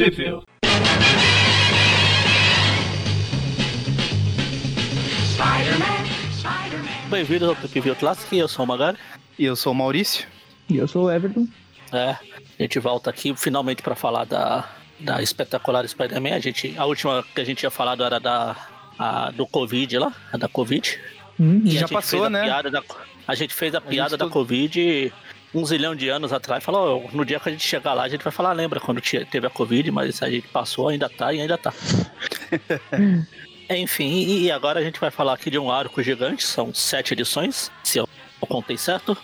Review. Bem-vindos ao Trip Classic, eu sou o Magari. E eu sou o Maurício. E eu sou o Everton. É, a gente volta aqui finalmente para falar da, da espetacular Spider-Man. A, gente, a última que a gente tinha falado era da, a, do Covid lá, a da Covid. Hum, E a já gente passou, fez a né? piada da- a gente fez a piada da tudo- Covid um zilhão de anos atrás. Falou, "Ó, no dia que a gente chegar lá, a gente vai falar, lembra quando teve a Covid, mas a gente passou, ainda tá e ainda tá. Enfim, e agora a gente vai falar aqui de um arco gigante, são sete edições, se eu contei certo.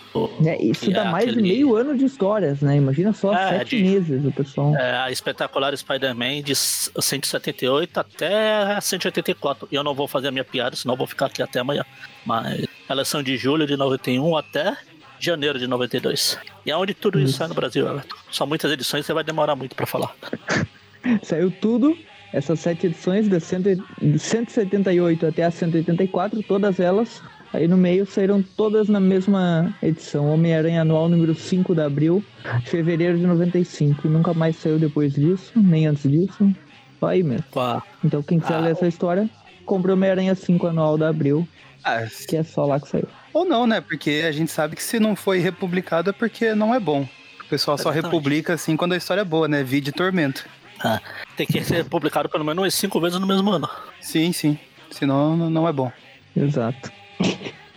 É, isso dá é mais de aquele- meio ano de histórias, né? Imagina só É, sete de- meses o pessoal. É, a espetacular Spider-Man de 178 até 184. E eu não vou fazer a minha piada, senão eu vou ficar aqui até amanhã. Mas elas são de julho de 91 até janeiro de 92. E é onde tudo isso Isso. sai no Brasil, Everton. São muitas edições, você vai demorar muito pra falar. Saiu tudo, essas sete edições, da 100 de 178 até a 184, todas elas. Aí no meio saíram todas na mesma edição. Homem-Aranha Anual número 5 de abril, de fevereiro de 95. E nunca mais saiu depois disso, nem antes disso. Só aí mesmo. A- Então quem quiser Ah, ler essa história, compre Homem-Aranha 5 Anual de abril, Ah, que é só lá que saiu. Ou não, né? Porque a gente sabe que se não foi republicado é porque não é bom. O pessoal só Exatamente. republica assim quando a história é boa, né? Vide Tormento. ah, tem que ser publicado pelo menos cinco vezes no mesmo ano. Sim, sim. Senão não- é bom. Exato.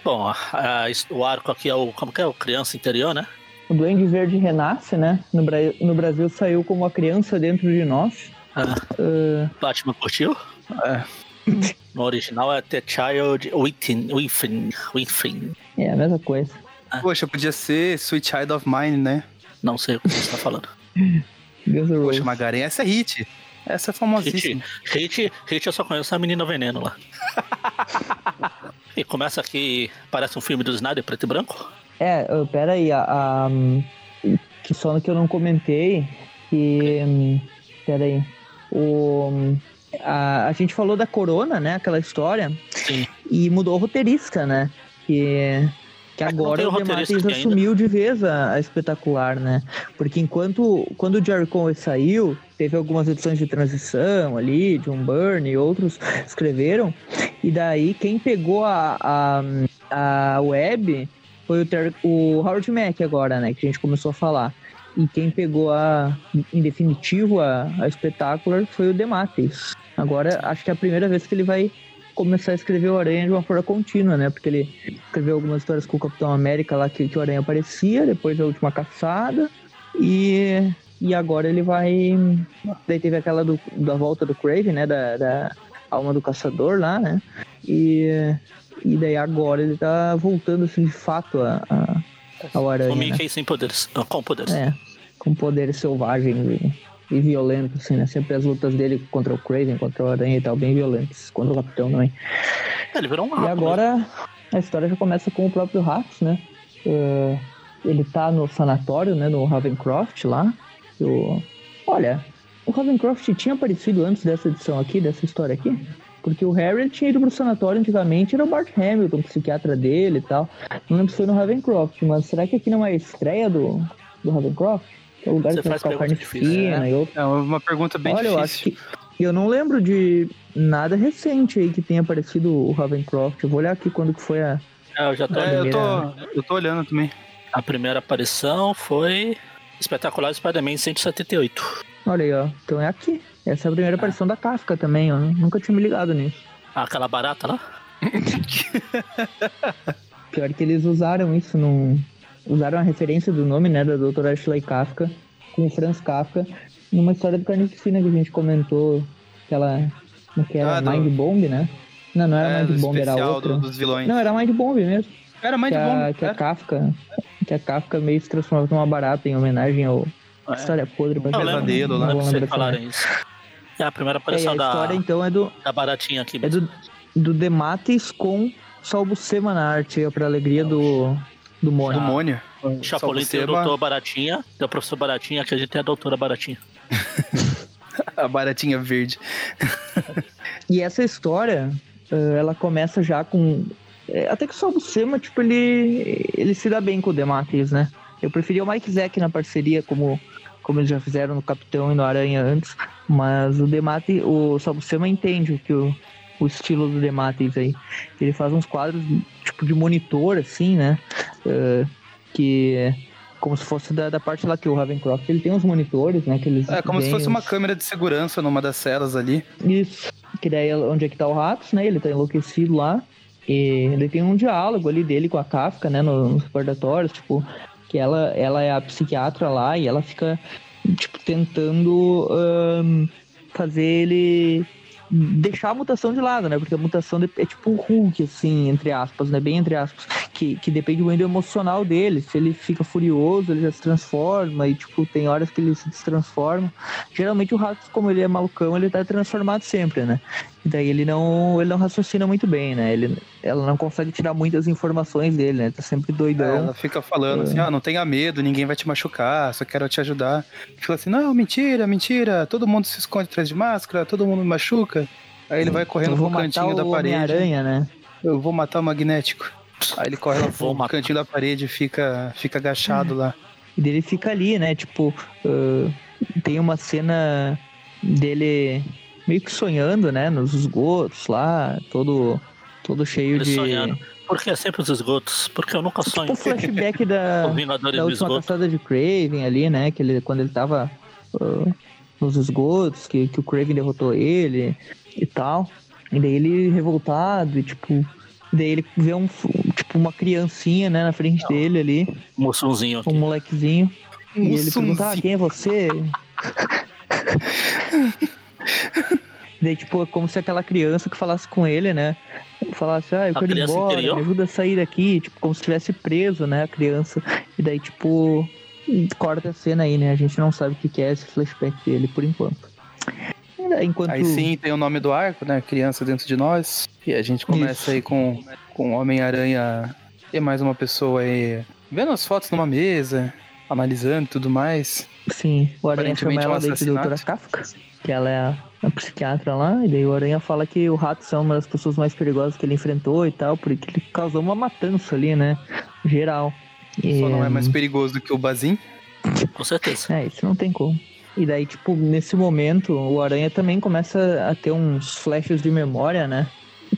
Bom, a- a- o arco aqui é o. Como que é? O Criança Interior, né? O Duende Verde renasce, né? No, Bra no Brasil saiu como a criança dentro de nós. Ah, Ah, Batman curtiu? É. No original é The Child Within. Within. Within. é a mesma coisa. Poxa, podia ser Sweet Child of Mine, né? Não sei o que você está falando. Poxa. Magaren, essa é hit. Essa é famosíssima. Hit, hit, hit eu só conheço a menina veneno lá. e começa aqui, parece um filme do Snyder, preto e branco. É, ah, pera aí, a, a, que só no que eu não comentei, que, pera aí, o, a, a gente falou da Corona, né, aquela história, Sim. e mudou o roteirista, né, que, que É agora o ainda. assumiu de vez a, a espetacular, né, porque enquanto, quando o Jerry Conway saiu, teve algumas edições de transição ali, John Byrne e outros escreveram, e daí quem pegou a, a, a web foi o, Ter- o Howard Mack agora, né? Que a gente começou a falar. E quem pegou a, em definitivo a, a Spectacular foi o Dematis. Agora, acho que é a primeira vez que ele vai começar a escrever o Aranha de uma forma contínua, né? Porque ele escreveu algumas histórias com o Capitão América lá que, que o Aranha aparecia, depois da última caçada. E, e agora ele vai. Daí teve aquela do, da volta do Craven, né? Da, da alma do caçador lá, né? E, e daí agora ele tá voltando assim de fato a, a, ao Aranha. O né? Sem poderes. Não, com poderes. É, com poderes selvagens e, e violentos, assim, né? Sempre as lutas dele contra o Craven, contra o Aranha e tal, bem violentas. Contra o Capitão também. Ele virou um E rato. né? agora a história já começa com o próprio Rax, né? É, ele tá no sanatório, né? No Ravencroft lá. E o- Olha, o Ravencroft tinha aparecido antes dessa edição aqui, dessa história aqui? Porque o Harry tinha ido pro sanatório antigamente, era o Bart Hamilton, o psiquiatra dele e tal. Não lembro se foi no Ravencroft, mas será que aqui não é a estreia do, do Ravencroft? É o lugar Você que faz carne difícil, fina né? e outro. É uma pergunta bem Olha, eu acho difícil. que. Eu não lembro de nada recente aí que tenha aparecido o Ravencroft. Eu vou olhar aqui quando que foi a. É, eu já tô. É, eu primeira- tô, eu tô olhando também. A primeira aparição foi Espetacular Spider-Man 178. Olha aí, ó. Então é aqui. Essa é a primeira aparição da Kafka também, eu nunca tinha me ligado nisso. Ah, Aquela barata lá? Pior que eles usaram isso num. Usaram a referência do nome, né, da doutora Ashley Kafka, com o Franz Kafka, numa história do Carnificina que a gente comentou, que ela. como que era? Ah, do- Mind Bomb, né? Não, não era É, do Mind Bomb, era outra. do- dos vilões. Não, era Mind Bomb mesmo. Era mais que a, bom. que a Kafka. Que a Kafka meio se transformava numa barata em homenagem ao É. História Podre pra lembro, pesadelo lá, lembro não lembrar também. falarem isso. É a primeira É, aparição a da, história então é do, da baratinha aqui é do, do Demates com Salvo Sema na arte, é pra alegria do, do Mônio. Do Mônio. Chapolin tem o doutor Baratinha, tem o professor Baratinha, que a gente tem a doutora Baratinha. A baratinha verde. E essa história, eh, ela começa já com. eh, Até que o Salvo Sema, tipo, ele, ele se dá bem com o Demates, né? Eu preferia o Mike Zack na parceria como, como eles já fizeram no Capitão e no Aranha antes. Mas o Dematis, o Salbucema entende o que o, o estilo do Dematis aí. Ele faz uns quadros tipo de monitor, assim, né? Uh, que como se fosse da, da, parte lá que o Ravencroft ele tem uns monitores, né? Que eles é como se fosse uma câmera de segurança numa das celas ali. Isso. Que daí onde é que tá o Ratos, né? Ele tá enlouquecido lá. E ele tem um diálogo ali dele com a Kafka, né? Nos recordatórios, tipo, que ela, ela é a psiquiatra lá e ela fica, tipo, tentando um, fazer ele deixar a mutação de lado, né? Porque a mutação é tipo um Hulk, assim, entre aspas, né? Bem entre aspas. Que, que depende muito do emocional dele. Se ele fica furioso, ele já se transforma. E, tipo, tem horas que ele se destransforma. Geralmente o rato, como ele é malucão, ele tá transformado sempre, né? E daí ele não, ele não raciocina muito bem, né? Ele, ela não consegue tirar muitas informações dele, né? Tá sempre doidão. É, ela fica falando assim, é. assim, ah, não tenha medo, ninguém vai te machucar, só quero te ajudar. Fica assim, não, mentira, mentira, todo mundo se esconde atrás de máscara, todo mundo me machuca. Aí ele vai correndo pro cantinho da parede. aranha né? Eu vou matar o magnético. Aí ele corre lá pro matar. cantinho da parede e fica, fica agachado lá. E dele fica ali, né? Tipo, uh, tem uma cena dele meio que sonhando, né? Nos esgotos lá, todo, todo cheio ele de. Sonhando. Por que sempre os esgotos? Porque eu nunca sonho. Tipo o flashback da, da última caçada de Craven ali, né? Que ele, quando ele tava uh, nos esgotos, que, que o Craven derrotou ele e tal. E daí ele revoltado e tipo. Daí ele vê um, tipo, uma criancinha, né, na frente Não. dele ali. Um moçãozinho. Um molequezinho. E ele pergunta, ah, quem é você? Daí, tipo, é como se aquela criança que falasse com ele, né? Falasse, ah, eu quero ir embora, interior? me ajuda a sair daqui. Tipo, como se estivesse preso, né, a criança. E daí, tipo, corta a cena aí, né? A gente não sabe o que é esse flashback dele por enquanto. Enquanto... Aí sim tem o nome do arco, né? Criança dentro de nós. E a gente começa Isso. aí com, com Homem-Aranha e mais uma pessoa aí vendo as fotos numa mesa, analisando tudo mais. Sim, o Aranha chama ela um de Doutora Kafka, que ela é a a psiquiatra lá, e daí o Aranha fala que o rato é uma das pessoas mais perigosas que ele enfrentou e tal, porque ele causou uma matança ali, né? Geral. E, Só não é mais perigoso do que o Bazin? Com certeza. É, isso não tem como. E daí, tipo, nesse momento, o Aranha também começa a ter uns flashes de memória, né?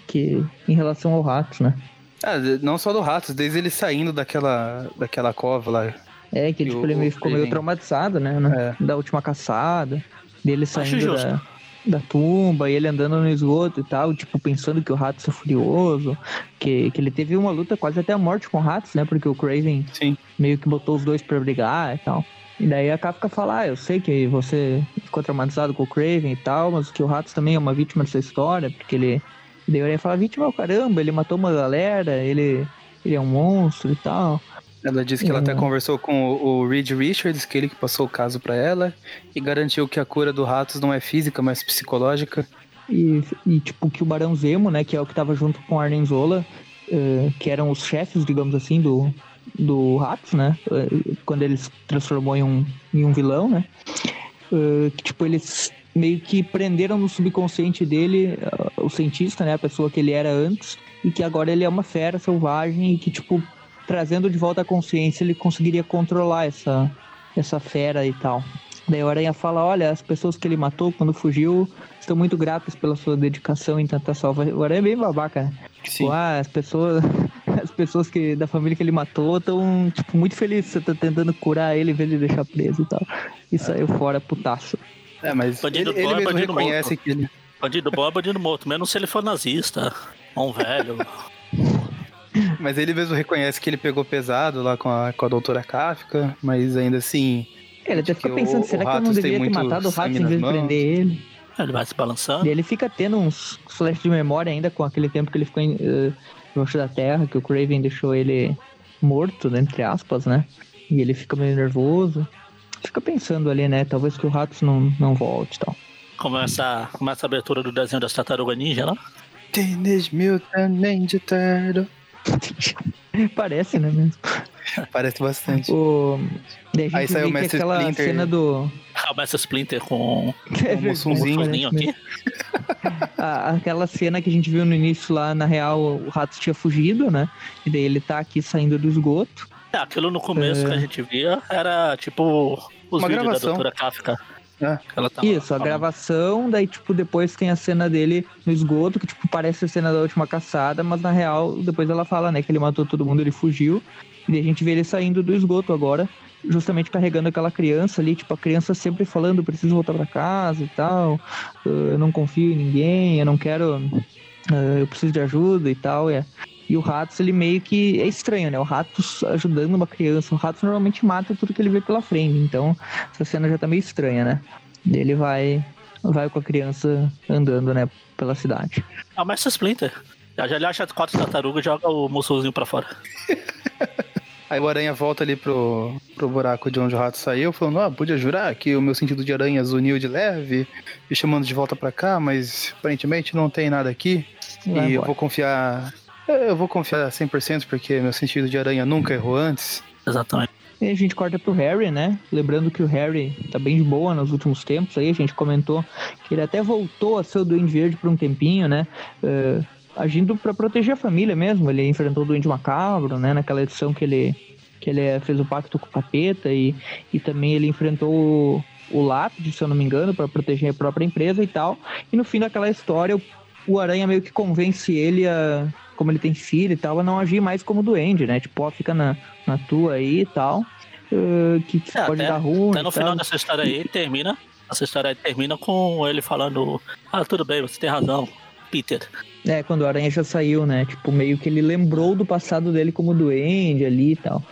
Que, em relação ao rato, né? Ah, não só do rato, desde ele saindo daquela, daquela cova lá. É, que, que tipo, ele meio, ficou meio traumatizado, né? É. Da última caçada. Dele saindo da, da tumba e ele andando no esgoto e tal, tipo, pensando que o Ratos é furioso, que, que ele teve uma luta quase até a morte com o Ratos, né? Porque o Craven Sim. meio que botou os dois pra brigar e tal. E daí a Kafka fala, ah, eu sei que você ficou traumatizado com o Craven e tal, mas que o Ratos também é uma vítima dessa história, porque ele... E daí ele fala, vítima, oh, caramba, ele matou uma galera, ele, ele é um monstro e tal. Ela disse que ela até uhum. conversou com o, Reed Richards, que ele que passou o caso para ela, e garantiu que a cura do Ratos não é física, mas psicológica. E, e tipo, que o Barão Zemo, né, que é o que tava junto com Arnen Zola, uh, que eram os chefes, digamos assim, do, do Ratos, né, uh, quando ele se transformou em um, em um vilão, né, uh, que, tipo, eles meio que prenderam no subconsciente dele o cientista, né, a pessoa que ele era antes, e que agora ele é uma fera selvagem e que, tipo, trazendo de volta a consciência, ele conseguiria controlar essa, essa fera e tal. Daí o Aranha fala: Olha, as pessoas que ele matou quando fugiu estão muito gratas pela sua dedicação em tentar salvar. O Aranha é bem babaca, né? Tipo, ah, as pessoas, as pessoas que, da família que ele matou estão tipo, muito felizes você tá tentando curar ele em vez de deixar preso e tal. E saiu fora putaço. É, mas bandido ele, ele mesmo reconhece morto. que ele. Bandido bom é bandido morto, menos se ele for nazista. Um velho. Mas ele mesmo reconhece que ele pegou pesado lá com a, com a doutora Kafka, mas ainda assim. Ele até fica pensando, o, será o que eu não deveria ter matado o rato em vez de prender ele? Ele vai se balançando. E ele fica tendo uns flash de memória ainda com aquele tempo que ele ficou em, uh, embaixo da terra, que o Craven deixou ele morto, né, entre aspas, né? E ele fica meio nervoso. Fica pensando ali, né? Talvez que o Ratos não, não volte e tal. Começa, começa a abertura do desenho das tartarugas ninja lá. Teenage Mutant Ninja Turtle. Parece, né mesmo? Parece bastante. O... Aí saiu o Mestre aquela Splinter. cena do. Ah, o Mestre Splinter com, é, com um sonzinho aqui. aquela cena que a gente viu no início lá, na real, o rato tinha fugido, né? E daí ele tá aqui saindo do esgoto. É, aquilo no começo é... que a gente via era tipo os Uma vídeos gravação. da doutora Kafka. É. Tá Isso, a gravação, daí, tipo, depois tem a cena dele no esgoto, que, tipo, parece a cena da última caçada, mas na real, depois ela fala, né, que ele matou todo mundo, ele fugiu. E a gente vê ele saindo do esgoto agora, justamente carregando aquela criança ali, tipo, a criança sempre falando, preciso voltar para casa e tal, eu não confio em ninguém, eu não quero, eu preciso de ajuda e tal, é. E o Ratos, ele meio que. É estranho, né? O Ratos ajudando uma criança. O Ratos normalmente mata tudo que ele vê pela frente. Então, essa cena já tá meio estranha, né? Ele vai. Vai com a criança andando, né? Pela cidade. Ah, mas Splinter. Já, já ele acha quatro tartarugas e joga o moçozinho pra fora. Aí o aranha volta ali pro, pro buraco de onde o rato saiu, falando: Ah, podia jurar que o meu sentido de aranha zuniu de leve, me chamando de volta pra cá, mas aparentemente não tem nada aqui. Vai e embora. eu vou confiar eu vou confiar 100% porque meu sentido de aranha nunca errou antes. Exatamente. E a gente corta pro Harry, né? Lembrando que o Harry tá bem de boa nos últimos tempos aí, a gente comentou que ele até voltou a ser o Duende Verde por um tempinho, né? Uh, agindo para proteger a família mesmo. Ele enfrentou o Duende Macabro, né? Naquela edição que ele, que ele fez o pacto com o capeta e, e também ele enfrentou o, o Lápide, se eu não me engano, para proteger a própria empresa e tal. E no fim daquela história, o, o Aranha meio que convence ele a como ele tem filho e tal, a não agir mais como duende, né? Tipo, ó, fica na, na tua aí e tal. Que, que é, pode até, dar ruim. Até no final dessa história aí termina. Essa história aí termina com ele falando: Ah, tudo bem, você tem razão, Peter. É, quando o Aranha já saiu, né? Tipo, meio que ele lembrou do passado dele como duende ali e tal.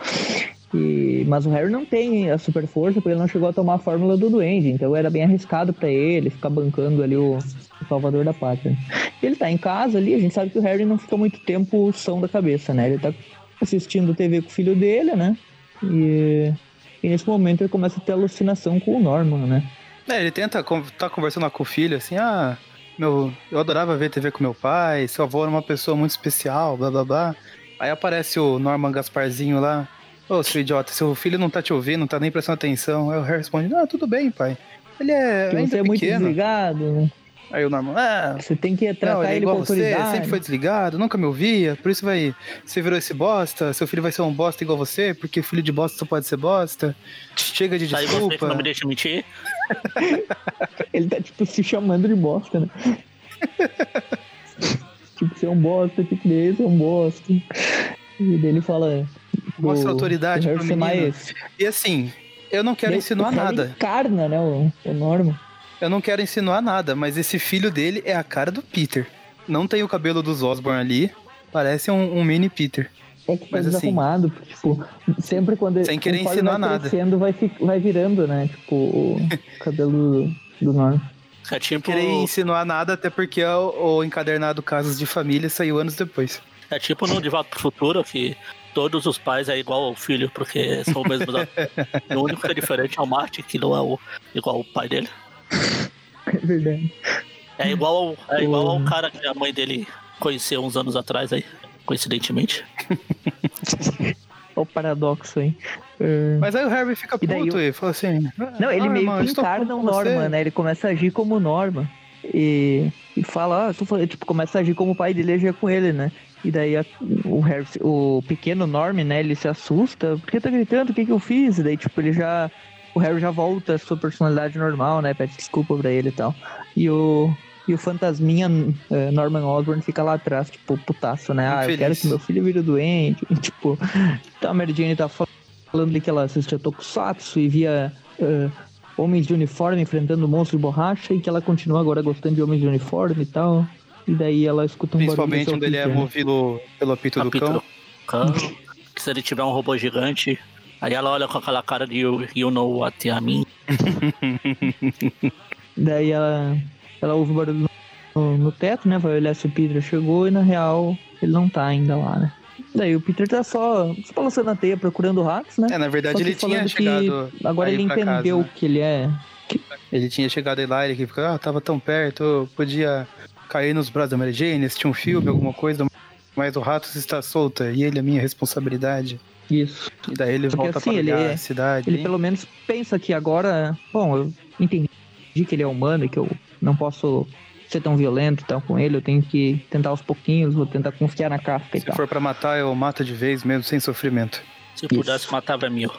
E, mas o Harry não tem a super força porque ele não chegou a tomar a fórmula do duende, então era bem arriscado para ele ficar bancando ali o, o salvador da pátria. Ele tá em casa ali, a gente sabe que o Harry não fica muito tempo são da cabeça, né? Ele tá assistindo TV com o filho dele, né? E, e nesse momento ele começa a ter alucinação com o Norman, né? É, ele tenta tá conversando com o filho assim, ah, meu, eu adorava ver TV com meu pai, seu avô era uma pessoa muito especial, blá blá blá. Aí aparece o Norman Gasparzinho lá, Ô, seu idiota, seu filho não tá te ouvindo, não tá nem prestando atenção. Aí o Harry responde, não, tudo bem, pai. Ele é Porque ainda você é muito desligado, né? Aí o Norman, ah, você tem que tratar não, ele, é igual com você, sempre foi desligado, nunca me ouvia, por isso vai, você virou esse bosta, seu filho vai ser um bosta igual você, porque filho de bosta só pode ser bosta. Chega de desculpa. Aí você não me deixa mentir. ele tá tipo se chamando de bosta, né? tipo, você é um bosta, tipo, esse é um bosta. E dele fala, Mostra autoridade pro menino. Mais... E assim, eu não quero insinuar nada. Encarna, né, o, o Norman. Eu não quero insinuar nada, mas esse filho dele é a cara do Peter. Não tem o cabelo dos Osborn ali, parece um, um mini Peter. É que tá mas, desarrumado, assim, tipo, sempre quando sem querer insinuar vai nada. crescendo, vai, vai virando, né, tipo, o cabelo do Norman. É tipo... Querer insinuar nada, até porque o, o encadernado Casos de Família saiu anos depois. É tipo no De Volta pro Futuro, que todos os pais é igual ao filho, porque são o mesmo. o único que é diferente é o Martin, que não é o, igual ao pai dele. É verdade. É igual, ao, é igual ao cara que a mãe dele conheceu uns anos atrás aí, coincidentemente. o paradoxo aí. É. Mas aí o Harry fica puto e, e fala assim. Não, ele ah, meio que encarna o Norman, né? Ele começa a agir como Norman. E, e fala, ah, falando, tipo, começa a agir como o pai dele agia com ele, né? E daí a, o, Harry, o pequeno Norm, né, ele se assusta. Por que tá gritando? O que que eu fiz? E daí, tipo, ele já... O Harry já volta à sua personalidade normal, né? Pede desculpa pra ele e tal. E o... E o fantasminha uh, Norman Osborn fica lá atrás, tipo, putaço, né? Ah, eu quero que meu filho vire doente. E, tipo, então a Mary Jane tá falando que ela assistia Tokusatsu e via uh, homens de uniforme enfrentando monstros de borracha e que ela continua agora gostando de homens de uniforme e tal. E daí ela escuta um Principalmente onde ele é movido pelo apito, apito do cão. Do cão. que se ele tiver um robô gigante, aí ela olha com aquela cara de you, you know what I mean. daí ela, ela ouve o barulho no, no, teto, né? Vai olhar se o Peter chegou e na real ele não tá ainda lá, né? Daí o Peter tá só, só balançando a teia procurando ratos, né? É, na verdade ele tinha chegado. agora ele entendeu casa, né? que ele é. Ele tinha chegado lá ele ficou, ah, tava tão perto, podia cair nos braços da Mary Jane, assistir um filme, alguma coisa, mas o Ratos está solta e ele é minha responsabilidade. Isso. E daí ele Porque volta assim, ele, a cidade. Ele pelo menos pensa que agora, bom, eu entendi que ele é humano e que eu não posso ser tão violento então, com ele, eu tenho que tentar aos pouquinhos, vou tentar confiar na Kafka e Se tal. for para matar, eu mato de vez mesmo, sem sofrimento. Se pudesse, matava mil.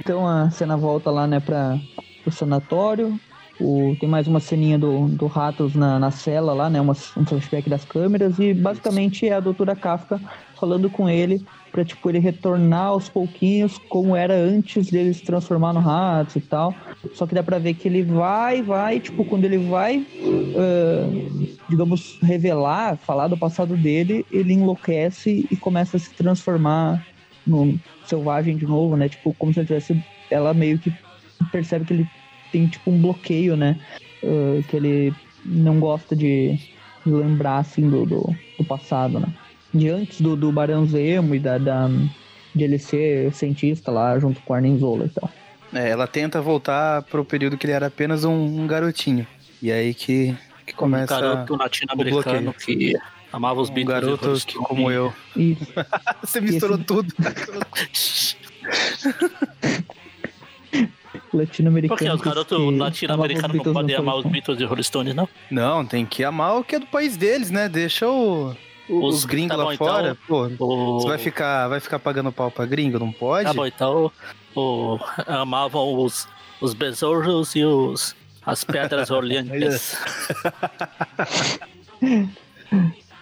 Então a cena volta lá, né, pra, pro sanatório. O, tem mais uma ceninha do, do Ratos na, na cela lá, né? Uma, um flashback das câmeras. E basicamente é a doutora Kafka falando com ele pra, tipo, ele retornar aos pouquinhos como era antes dele se transformar no Ratos e tal. Só que dá pra ver que ele vai, vai, tipo, quando ele vai, uh, digamos, revelar, falar do passado dele, ele enlouquece e começa a se transformar no selvagem de novo, né? Tipo, como se ele tivesse. Ela meio que percebe que ele tem tipo um bloqueio, né? Uh, que ele não gosta de, de lembrar assim do, do, do, passado, né? De antes do, do Barão Zemo e da, da, de ele ser cientista lá junto com Arnim Zola e tal. É, ela tenta voltar pro período que ele era apenas um, um garotinho. E aí que, que começa. Um garoto latino-americano que amava os um Beatles. garoto que, como eu. Isso. Você misturou tudo. latino-americano. Por que os garotos latino-americanos não podem amar os Beatles e Rolling Stones, não? Não, tem que amar o que é do país deles, né? Deixa o, os, os gringos tá lá então, fora. Pô, o... Você vai ficar, vai ficar pagando pau pra gringo? Não pode? Tá bom, então o, amavam os, os besouros e os, as pedras orleantes.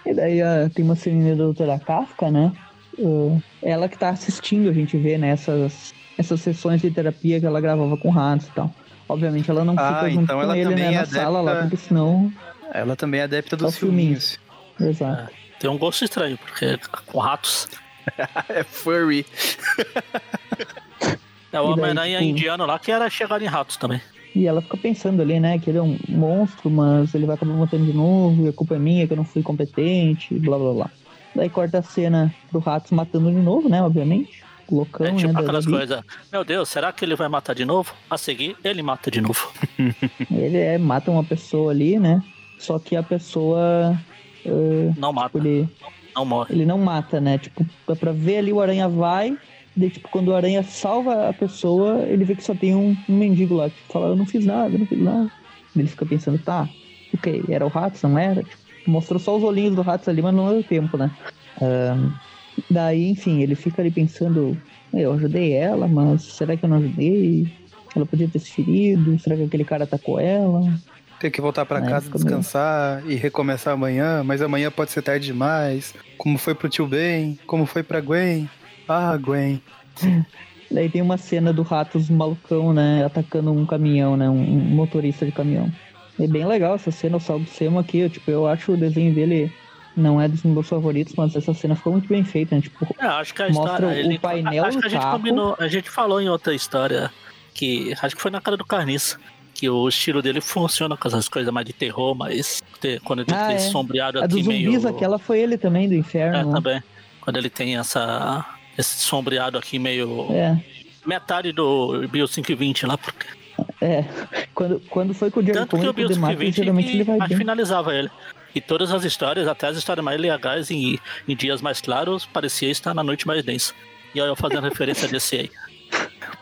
e daí uh, tem uma cena da doutora Kafka, né? Uh, ela que tá assistindo, a gente vê nessas essas sessões de terapia que ela gravava com ratos e tal. Obviamente ela não fica ah, junto então com ele né, é na adepta... sala lá, porque senão. Ela também é adepta dos filminhos. filminhos. Exato. É, tem um gosto estranho, porque com ratos. é furry. é o Homem-Aranha tipo... indiano lá que era chegar em ratos também. E ela fica pensando ali, né, que ele é um monstro, mas ele vai acabar matando de novo, e a culpa é minha, que eu não fui competente, blá blá blá. Daí corta a cena pro Ratos matando de novo, né, obviamente loucão, é tipo né, aquelas coisas. Meu Deus, será que ele vai matar de novo? A seguir, ele mata de novo. ele é, mata uma pessoa ali, né? Só que a pessoa. Uh, não tipo, mata. Ele, não morre. Ele não mata, né? Tipo, dá pra ver ali o aranha vai. Daí, tipo, quando o aranha salva a pessoa, ele vê que só tem um, um mendigo lá que fala: Eu não fiz nada, eu não fiz nada. Ele fica pensando: Tá, ok, era o rato, não era? Tipo, mostrou só os olhinhos do rato ali, mas não deu tempo, né? Um, Daí, enfim, ele fica ali pensando, eu ajudei ela, mas será que eu não ajudei? Ela podia ter se ferido? Será que aquele cara atacou ela? Tem que voltar para casa, descansar e recomeçar amanhã, mas amanhã pode ser tarde demais. Como foi pro tio Ben? Como foi pra Gwen? Ah, Gwen. Daí tem uma cena do Ratos malucão, né? Atacando um caminhão, né? Um motorista de caminhão. É bem legal essa cena, o Saldo Semo aqui. Eu, tipo, eu acho o desenho dele não é dos meus favoritos, mas essa cena ficou muito bem feita, né? Tipo, é, acho que a mostra história, o ele, painel acho que a gente carro. combinou, a gente falou em outra história que acho que foi na cara do Carniça. Que o estilo dele funciona com essas coisas mais de terror, mas quando ele ah, tem é. sombreado a aqui dos zumbis, meio. aquela foi ele também, do inferno. É, né? também. Quando ele tem essa. Esse sombreado aqui meio. É. Metade do Bio 520 lá, porque. É, quando, quando foi com o Jerry Tanto que o Bio 520 geralmente ele vai bem. finalizava ele. E todas as histórias, até as histórias mais legais em, em dias mais claros, parecia estar na noite mais densa. E aí eu fazendo referência desse aí.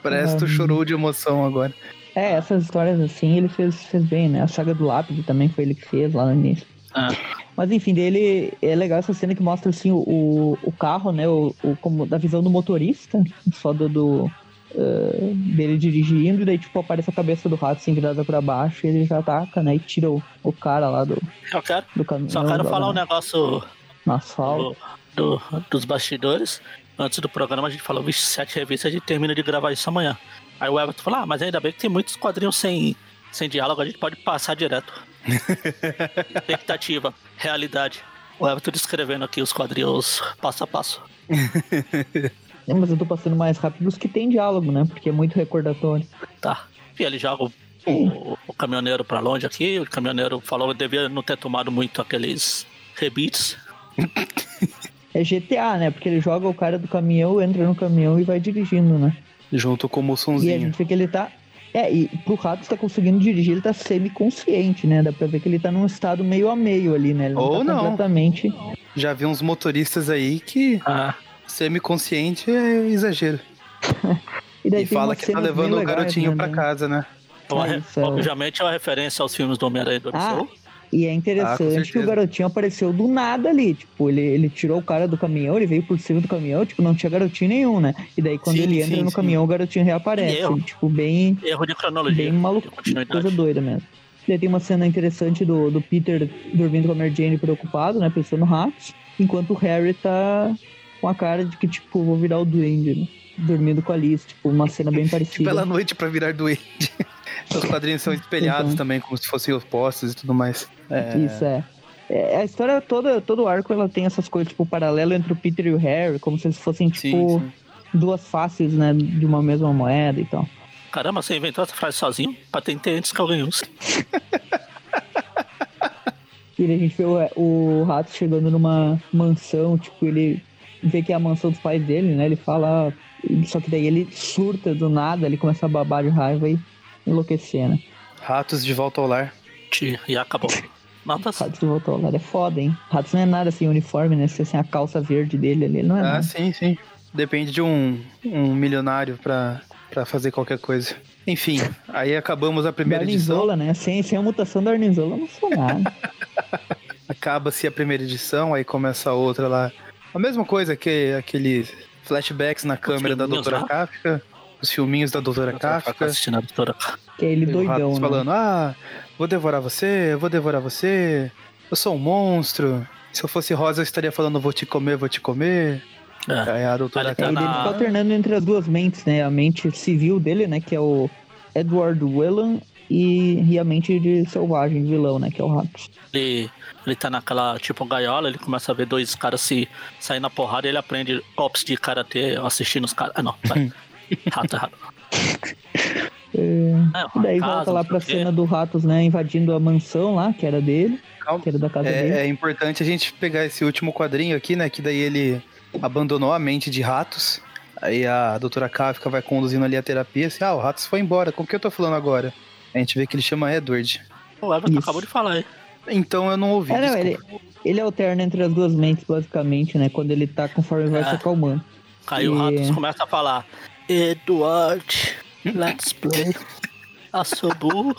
Parece que tu chorou de emoção agora. É, essas histórias assim ele fez, fez bem, né? A saga do lápide também foi ele que fez lá no início. Ah. Mas enfim, dele é legal essa cena que mostra assim o, o carro, né? O, o, como, da visão do motorista, só do, do, uh, dele dirigindo, e daí, tipo, aparece a cabeça do rato assim, virada pra baixo, e ele já ataca, né? E tira o, o cara lá do, eu quero, do caminhão. Só quero falar um negócio no asfalto. Do, do, dos bastidores. Antes do programa a gente falou, vixe, sete revistas, a gente termina de gravar isso amanhã. Aí o Everton falou, ah, mas ainda bem que tem muitos quadrinhos sem, sem diálogo, a gente pode passar direto. Expectativa, realidade. O Everton descrevendo aqui os quadrinhos passo a passo. É, mas eu tô passando mais rápido os que tem diálogo, né? Porque é muito recordatório. Tá. E ele joga o, o, o caminhoneiro pra longe aqui. O caminhoneiro falou que devia não ter tomado muito aqueles rebites. É GTA, né? Porque ele joga o cara do caminhão, entra no caminhão e vai dirigindo, né? Junto com o moçãozinho. E a gente vê que ele tá. É, e pro rato está conseguindo dirigir, ele tá semi-consciente, né? Dá pra ver que ele tá num estado meio a meio ali, né? Ele Ou não. Tá não. Completamente. Já vi uns motoristas aí que. Ah Semi-consciente é exagero. e, daí e fala que tá levando o garotinho né? pra casa, né? Então, é, obviamente é uma referência aos filmes do Homem-Aranha do Ah, E é interessante ah, que o garotinho apareceu do nada ali. Tipo, ele, ele tirou o cara do caminhão, ele veio por cima do caminhão, tipo, não tinha garotinho nenhum, né? E daí quando sim, ele entra sim, no sim. caminhão, o garotinho reaparece. Erro. Tipo, bem. Erro de cronologia. Bem maluco. Coisa doida mesmo. Daí tem uma cena interessante do, do Peter dormindo com a Mary Jane preocupado, né? Pensando no ratos. Enquanto o Harry tá com a cara de que, tipo, vou virar o duende, né? Dormindo com a Alice, tipo, uma cena bem parecida. tipo, pela noite pra virar duende. Os quadrinhos são espelhados então. também, como se fossem opostos e tudo mais. É... Isso, é. é. A história toda, todo o arco, ela tem essas coisas, tipo, paralelo entre o Peter e o Harry, como se eles fossem, tipo, sim, sim. duas faces, né, de uma mesma moeda e tal. Caramba, você inventou essa frase sozinho? Patentei antes que alguém use. e a gente vê o, o rato chegando numa mansão, tipo, ele vê que é a mansão dos pais dele, né? Ele fala. Só que daí ele surta do nada, ele começa a babar de raiva e enlouquecer, né? Ratos de volta ao lar. E acabou. Ratos de volta ao lar é foda, hein? Ratos não é nada assim, uniforme, né? Se assim, a calça verde dele ali, não é Ah, nada. sim, sim. Depende de um, um milionário pra, pra fazer qualquer coisa. Enfim, aí acabamos a primeira da edição. né? Sem, sem a mutação da Arnizola, não sou nada. Acaba-se a primeira edição, aí começa a outra lá. A mesma coisa que aqueles flashbacks na câmera da Doutora lá? Kafka os filminhos da Doutora Kafka. assistindo a Doutora Que é ele doidão, né? falando, ah, vou devorar você, vou devorar você, eu sou um monstro. Se eu fosse rosa, eu estaria falando, vou te comer, vou te comer. É. Aí a doutora tá ele fica alternando entre as duas mentes, né? A mente civil dele, né? Que é o Edward Whelan e, e a mente de selvagem, vilão, né? Que é o Rato. Ele, ele tá naquela, tipo, gaiola, ele começa a ver dois caras se sair na porrada e ele aprende golpes de karatê assistindo os caras. Ah, não, vai. Rato errado. É, é, daí casa, volta lá pra cena do Ratos, né? Invadindo a mansão lá, que era dele. Calma. Que era da casa é, dele. É importante a gente pegar esse último quadrinho aqui, né? Que daí ele abandonou a mente de Ratos. Aí a doutora Kafka vai conduzindo ali a terapia. Assim, ah, o Ratos foi embora. Com o que eu tô falando agora? A gente vê que ele chama Edward. O Everton acabou de falar aí. Então eu não ouvi. É, não, ele, ele alterna entre as duas mentes, basicamente, né? Quando ele tá conforme vai é. se acalmando. Aí e... o Ratos começa a falar: Eduard, let's play. Assobu.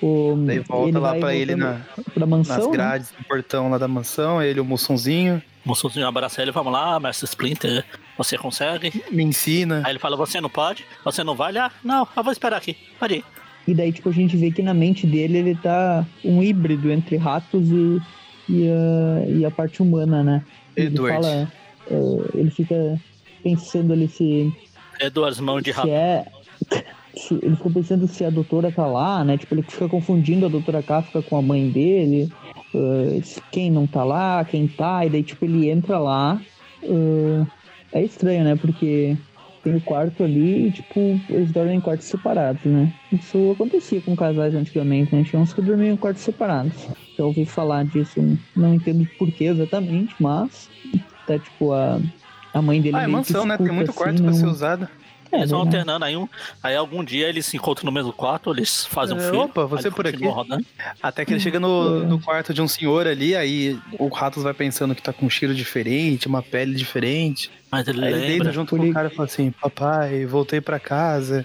O, Daí volta lá pra ele na, pra mansão, nas né? grades do portão lá da mansão, ele, o Moçãozinho. O Moçãozinho abraça ele, vamos lá, Mestre Splinter, você consegue? Me ensina. Aí ele fala, você não pode? Você não vai? Ah, não, eu vou esperar aqui, pode ir. E daí, tipo, a gente vê que na mente dele ele tá um híbrido entre ratos e, e, a, e a parte humana, né? Ele Edward. fala, uh, ele fica pensando ali se é duas mãos de rato. É, ele ficou pensando se a doutora tá lá, né? Tipo, ele fica confundindo a doutora Kafka com a mãe dele. Uh, quem não tá lá, quem tá, e daí, tipo, ele entra lá. Uh, é estranho, né? Porque tem o quarto ali e, tipo, eles dormem em quartos separados, né? Isso acontecia com casais antigamente, né? Tinha uns que dormiam em quartos separados. Já ouvi falar disso, não entendo porquê exatamente, mas tá, tipo, a a mãe dele Ah, é mansão, né? Tem muito assim, quarto não... pra ser usado. É, eles vão alternando aí, um, aí algum dia eles se encontram no mesmo quarto, eles fazem um é, filho. Opa, você por aqui. Rodando. Até que ele chega no, no quarto de um senhor ali, aí o Ratos vai pensando que tá com um cheiro diferente, uma pele diferente. Mas ele aí ele deita junto com o cara e fala assim, papai, voltei pra casa.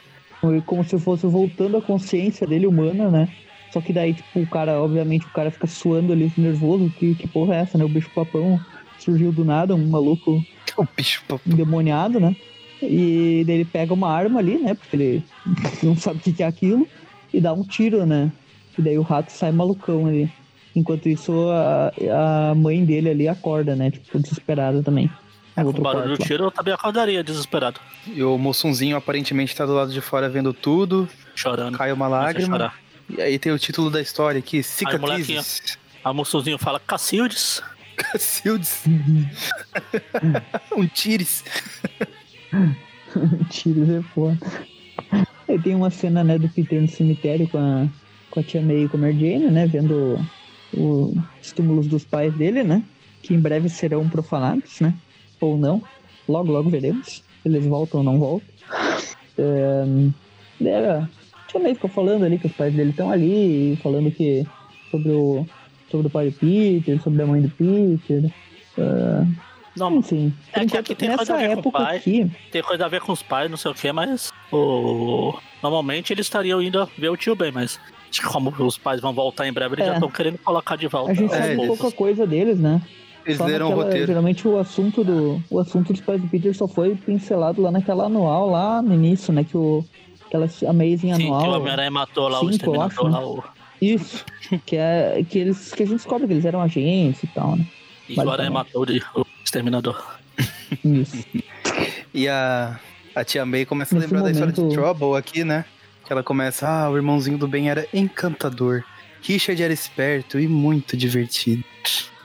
Como se fosse voltando a consciência dele humana, né? Só que daí, tipo, o cara, obviamente, o cara fica suando ali, nervoso, que, que porra é essa, né? O bicho papão surgiu do nada, um maluco o bicho endemoniado, né? E daí ele pega uma arma ali, né? Porque ele não sabe o que é aquilo. E dá um tiro, né? E daí o rato sai malucão ali. Enquanto isso, a, a mãe dele ali acorda, né? Tipo, desesperada também. É, com o barulho do tiro eu também acordaria desesperado. E o moçunzinho aparentemente tá do lado de fora vendo tudo. Chorando. Cai uma lágrima. E aí tem o título da história aqui, Cicatrizes. Aí, a moçunzinho fala Cacildes. Cacildes. um tires. tires é foda. Aí tem uma cena, né, do Peter no cemitério com a, com a tia May e com a Mary Jane, né, vendo os túmulos dos pais dele, né, que em breve serão profanados, né, ou não. Logo, logo veremos eles voltam ou não voltam. É, era, a tia May ficou falando ali que os pais dele estão ali, falando que sobre o sobre o pai do Peter, sobre a mãe do Peter. Uh, não, enfim. É que aqui tem nessa coisa a ver época com o pai, aqui, tem coisa a ver com os pais, não sei o que, mas o... normalmente eles estariam indo ver o tio bem, mas como os pais vão voltar em breve, eles é. já estão querendo colocar de volta. A gente sabe é, pouca coisa deles, né? Eles só leram naquela, o roteiro. Geralmente o assunto do o assunto dos pais do Peter só foi pincelado lá naquela anual, lá no início, né? Que o aquela Amazing Sim, anual. Que o Homem-Aranha matou lá cinco, o acho, lá o... Isso. que, é, que, eles, que a gente descobre que eles eram agentes e tal, né? E o Aranha matou o Exterminador. Isso. e a, a tia May começa Nesse a lembrar momento... da história de Trouble aqui, né? Que ela começa, ah, o irmãozinho do bem era encantador. Richard era esperto e muito divertido.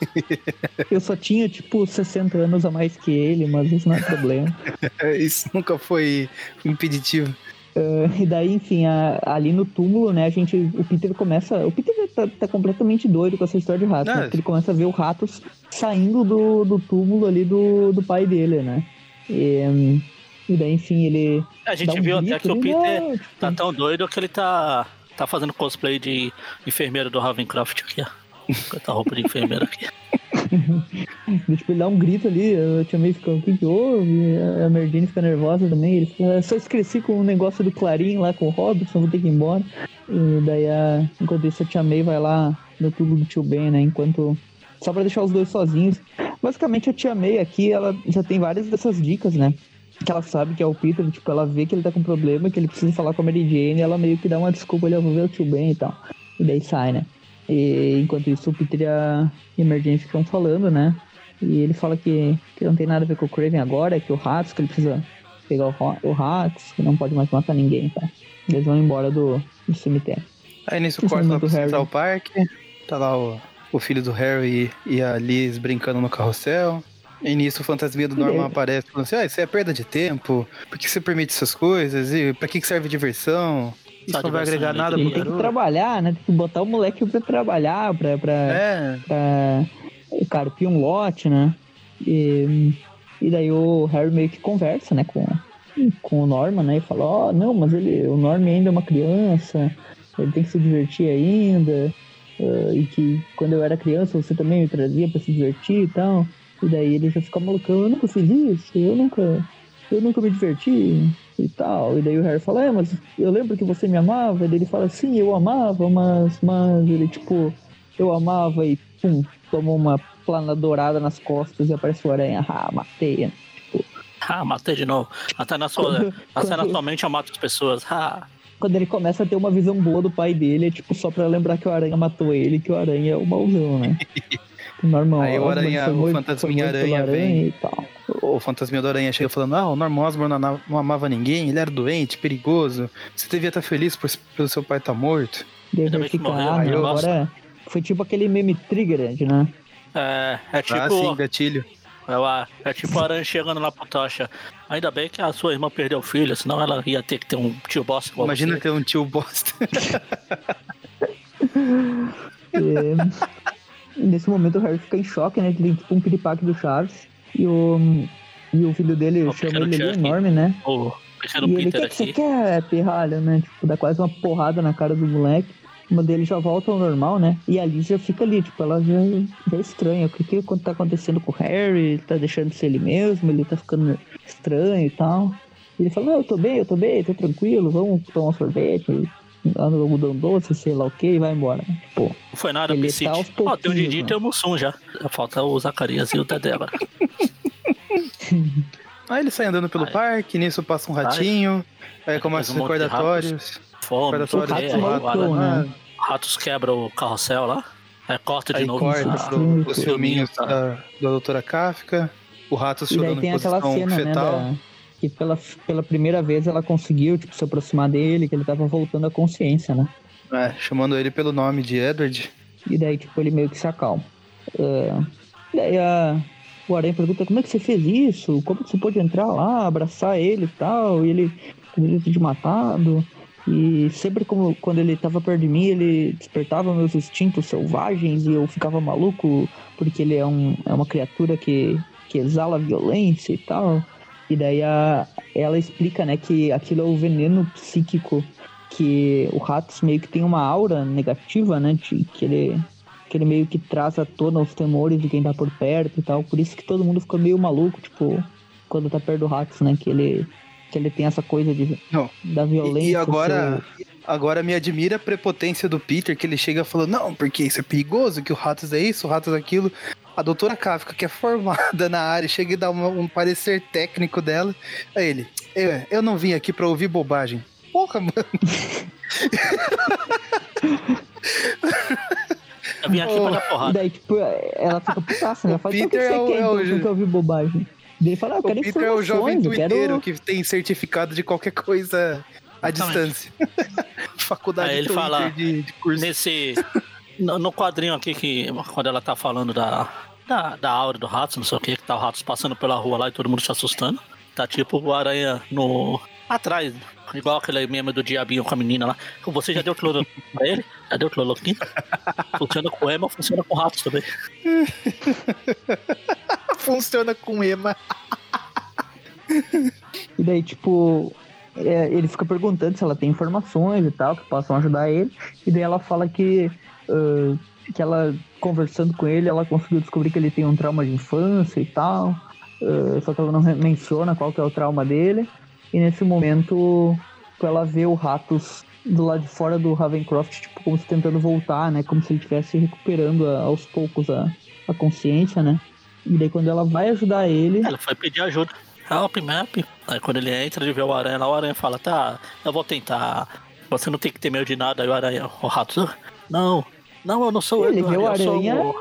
Eu só tinha, tipo, 60 anos a mais que ele, mas isso não é problema. isso nunca foi impeditivo. Uh, e daí, enfim, a, ali no túmulo, né, a gente. O Peter começa. O Peter tá, tá completamente doido com essa história de ratos, né? Porque ele começa a ver o ratos saindo do, do túmulo ali do, do pai dele, né? E, e daí, enfim, ele. A gente um viu até que o Peter não, tipo, tá tão doido que ele tá, tá fazendo cosplay de enfermeiro do Ravencroft aqui, ó. Com a roupa de enfermeiro aqui. tipo, ele dá um grito ali, eu tinha meio ficado, o que que houve? A Merdine fica nervosa também, ele só esqueci com o negócio do Clarim lá com o Robson, vou ter que ir embora. E daí, a, enquanto isso, a Tia May vai lá no tubo do tio Ben, né, enquanto... Só pra deixar os dois sozinhos. Basicamente, a Tia May aqui, ela já tem várias dessas dicas, né? que ela sabe que é o Peter, tipo, ela vê que ele tá com problema, que ele precisa falar com a Mary Jane, ela meio que dá uma desculpa, ele, eu vou ver o tio Ben e tal. E daí sai, né? E enquanto isso, o Peter e a Emergência ficam falando, né? E ele fala que, que não tem nada a ver com o Craven agora, que o Ratos, que ele precisa pegar o, Ratos, que não pode mais matar ninguém, tá? Eles vão embora do, do cemitério. Aí nisso corta lá pro Central Park, tá lá o, o filho do Harry e a Liz brincando no carrossel. E nisso o fantasma do Norman aparece falando assim, ah, isso é perda de tempo, por que você permite essas coisas? E pra que serve diversão? Isso não vai agregar nada pro Tem que trabalhar, né? Tem que botar o moleque pra trabalhar, pra, pra, é. pra carpir um lote, né? E, e daí o Harry meio que conversa, né, com, com o Norman, né? E fala, ó, oh, não, mas ele, o Norman ainda é uma criança, ele tem que se divertir ainda. Uh, e que quando eu era criança você também me trazia pra se divertir e tal. E daí ele já fica malucão, eu nunca fiz isso, eu nunca, eu nunca me diverti e tal. E daí o Harry fala, é, mas eu lembro que você me amava. E daí ele fala, sim, eu amava, mas, mas ele, tipo, eu amava e pum, tomou uma plana dourada nas costas e apareceu o aranha, ah, matei. Tipo, ah, matei de novo. Até na sua, até na sua mente eu mato as pessoas. Ah. Quando ele começa a ter uma visão boa do pai dele, é tipo só pra lembrar que o Aranha matou ele, que o Aranha é o mauzão, né? Normal. Aí o Aranha, o fantasminha Aranha vem. E tal. O fantasminha do Aranha chega falando: Ah, o Norman Osborn não, amava ninguém, ele era doente, perigoso. Você devia estar feliz por, pelo seu pai estar tá morto. Deve ficar, ah, agora foi tipo aquele meme trigger, né? É, é tipo. Ah, sim, gatilho. É, é tipo o Aranha chegando lá pro Tocha. Ainda bem que a sua irmã perdeu o filho, senão ela ia ter que ter um tio bosta. Imagina você. ter um tio bosta. é nesse momento o Harry fica em choque, né? Que tem tipo um piripaque do Chaves. E o, e o filho dele o chama ele ali enorme, né? O e ele, que, que você quer, pirralha, né? Tipo, dá quase uma porrada na cara do moleque. Uma dele já volta ao normal, né? E a Liz já fica ali, tipo, ela já, já é estranha. O que que tá acontecendo com o Harry? Ele tá deixando de ser ele mesmo, ele tá ficando estranho e tal. E ele fala, não, eu tô bem, eu tô bem, tô tranquilo, vamos tomar um sorvete algodão doce, sei lá o que, e vai embora. Tipo, não foi nada, ele tá aos Ó, tem o Didi e tem o Mussum já. Falta o Zacarias e o Dedé agora. Aí ele sai andando pelo Ai. parque, nisso passa um ratinho, Ai. aí começa os recordatórios. Fome, é, agora, né? Ratos quebra o carrossel lá. Aí corta de aí novo. corta pro, os filminhos da, da doutora Kafka. O Ratos chorando em posição cena, fetal. Né, da que pela, pela primeira vez ela conseguiu, tipo, se aproximar dele, que ele tava voltando à consciência, né? É, chamando ele pelo nome de Edward. E daí, tipo, ele meio que se acalma. Uh, daí a, o Aranha pergunta, como é que você fez isso? Como que você pôde entrar lá, abraçar ele e tal? E ele com direito de matado. E sempre como, quando ele tava perto de mim, ele despertava meus instintos selvagens e eu ficava maluco porque ele é, um, é uma criatura que, que exala violência e tal. E daí a, ela explica, né, que aquilo é o veneno psíquico que o Ratos meio que tem uma aura negativa, né, de, que ele que ele meio que traz à tona os temores de quem tá por perto e tal. Por isso que todo mundo fica meio maluco, tipo, quando tá perto do Ratos, né, que ele que ele tem essa coisa de, não. da violência. E, e agora, seu... agora me admira a prepotência do Peter, que ele chega falando, não, porque isso é perigoso, que o Ratos é isso, o Ratos é aquilo. A doutora Kafka, que é formada na área, chega e dá uma, um parecer técnico dela. Aí ele, eu, eu não vim aqui pra ouvir bobagem. Porra, mano. Eu vim aqui oh, pra dar porrada. Daí, tipo, ela fica putaça, né? Fala, Peter que você é o, quer, é o... então, ouvir bobagem. Ele fala, ah, eu quero o Peter é o jovem quero... que tem certificado de qualquer coisa à distância. Faculdade Aí ele fala, de, de curso. Nesse... No, no, quadrinho aqui, que quando ela tá falando da, da, da aura do rato, não sei o que, que tá o rato passando pela rua lá e todo mundo se assustando. Tá tipo o aranha no. atrás, igual aquele meme do diabinho com a menina lá. Você já deu cloroquina pra ele? Já deu cloroquina? funciona com ema, funciona com ratos também. funciona com ema. e daí, tipo, é, ele fica perguntando se ela tem informações e tal, que possam ajudar ele. E daí ela fala que, uh, que ela, conversando com ele, ela conseguiu descobrir que ele tem um trauma de infância e tal. Uh, só que ela não menciona qual que é o trauma dele. E nesse momento, ela vê o Ratos do lado de fora do Ravencroft, tipo, como se tentando voltar, né? Como se ele estivesse recuperando a, aos poucos a, a consciência, né? E daí quando ela vai ajudar ele. Ela foi pedir ajuda. Help, map. Aí quando ele entra de ver o aranha lá, o aranha fala, tá, eu vou tentar. Você não tem que ter medo de nada. Aí o aranha, o rato, não, não, eu não sou ele. Ele vê o aranha. O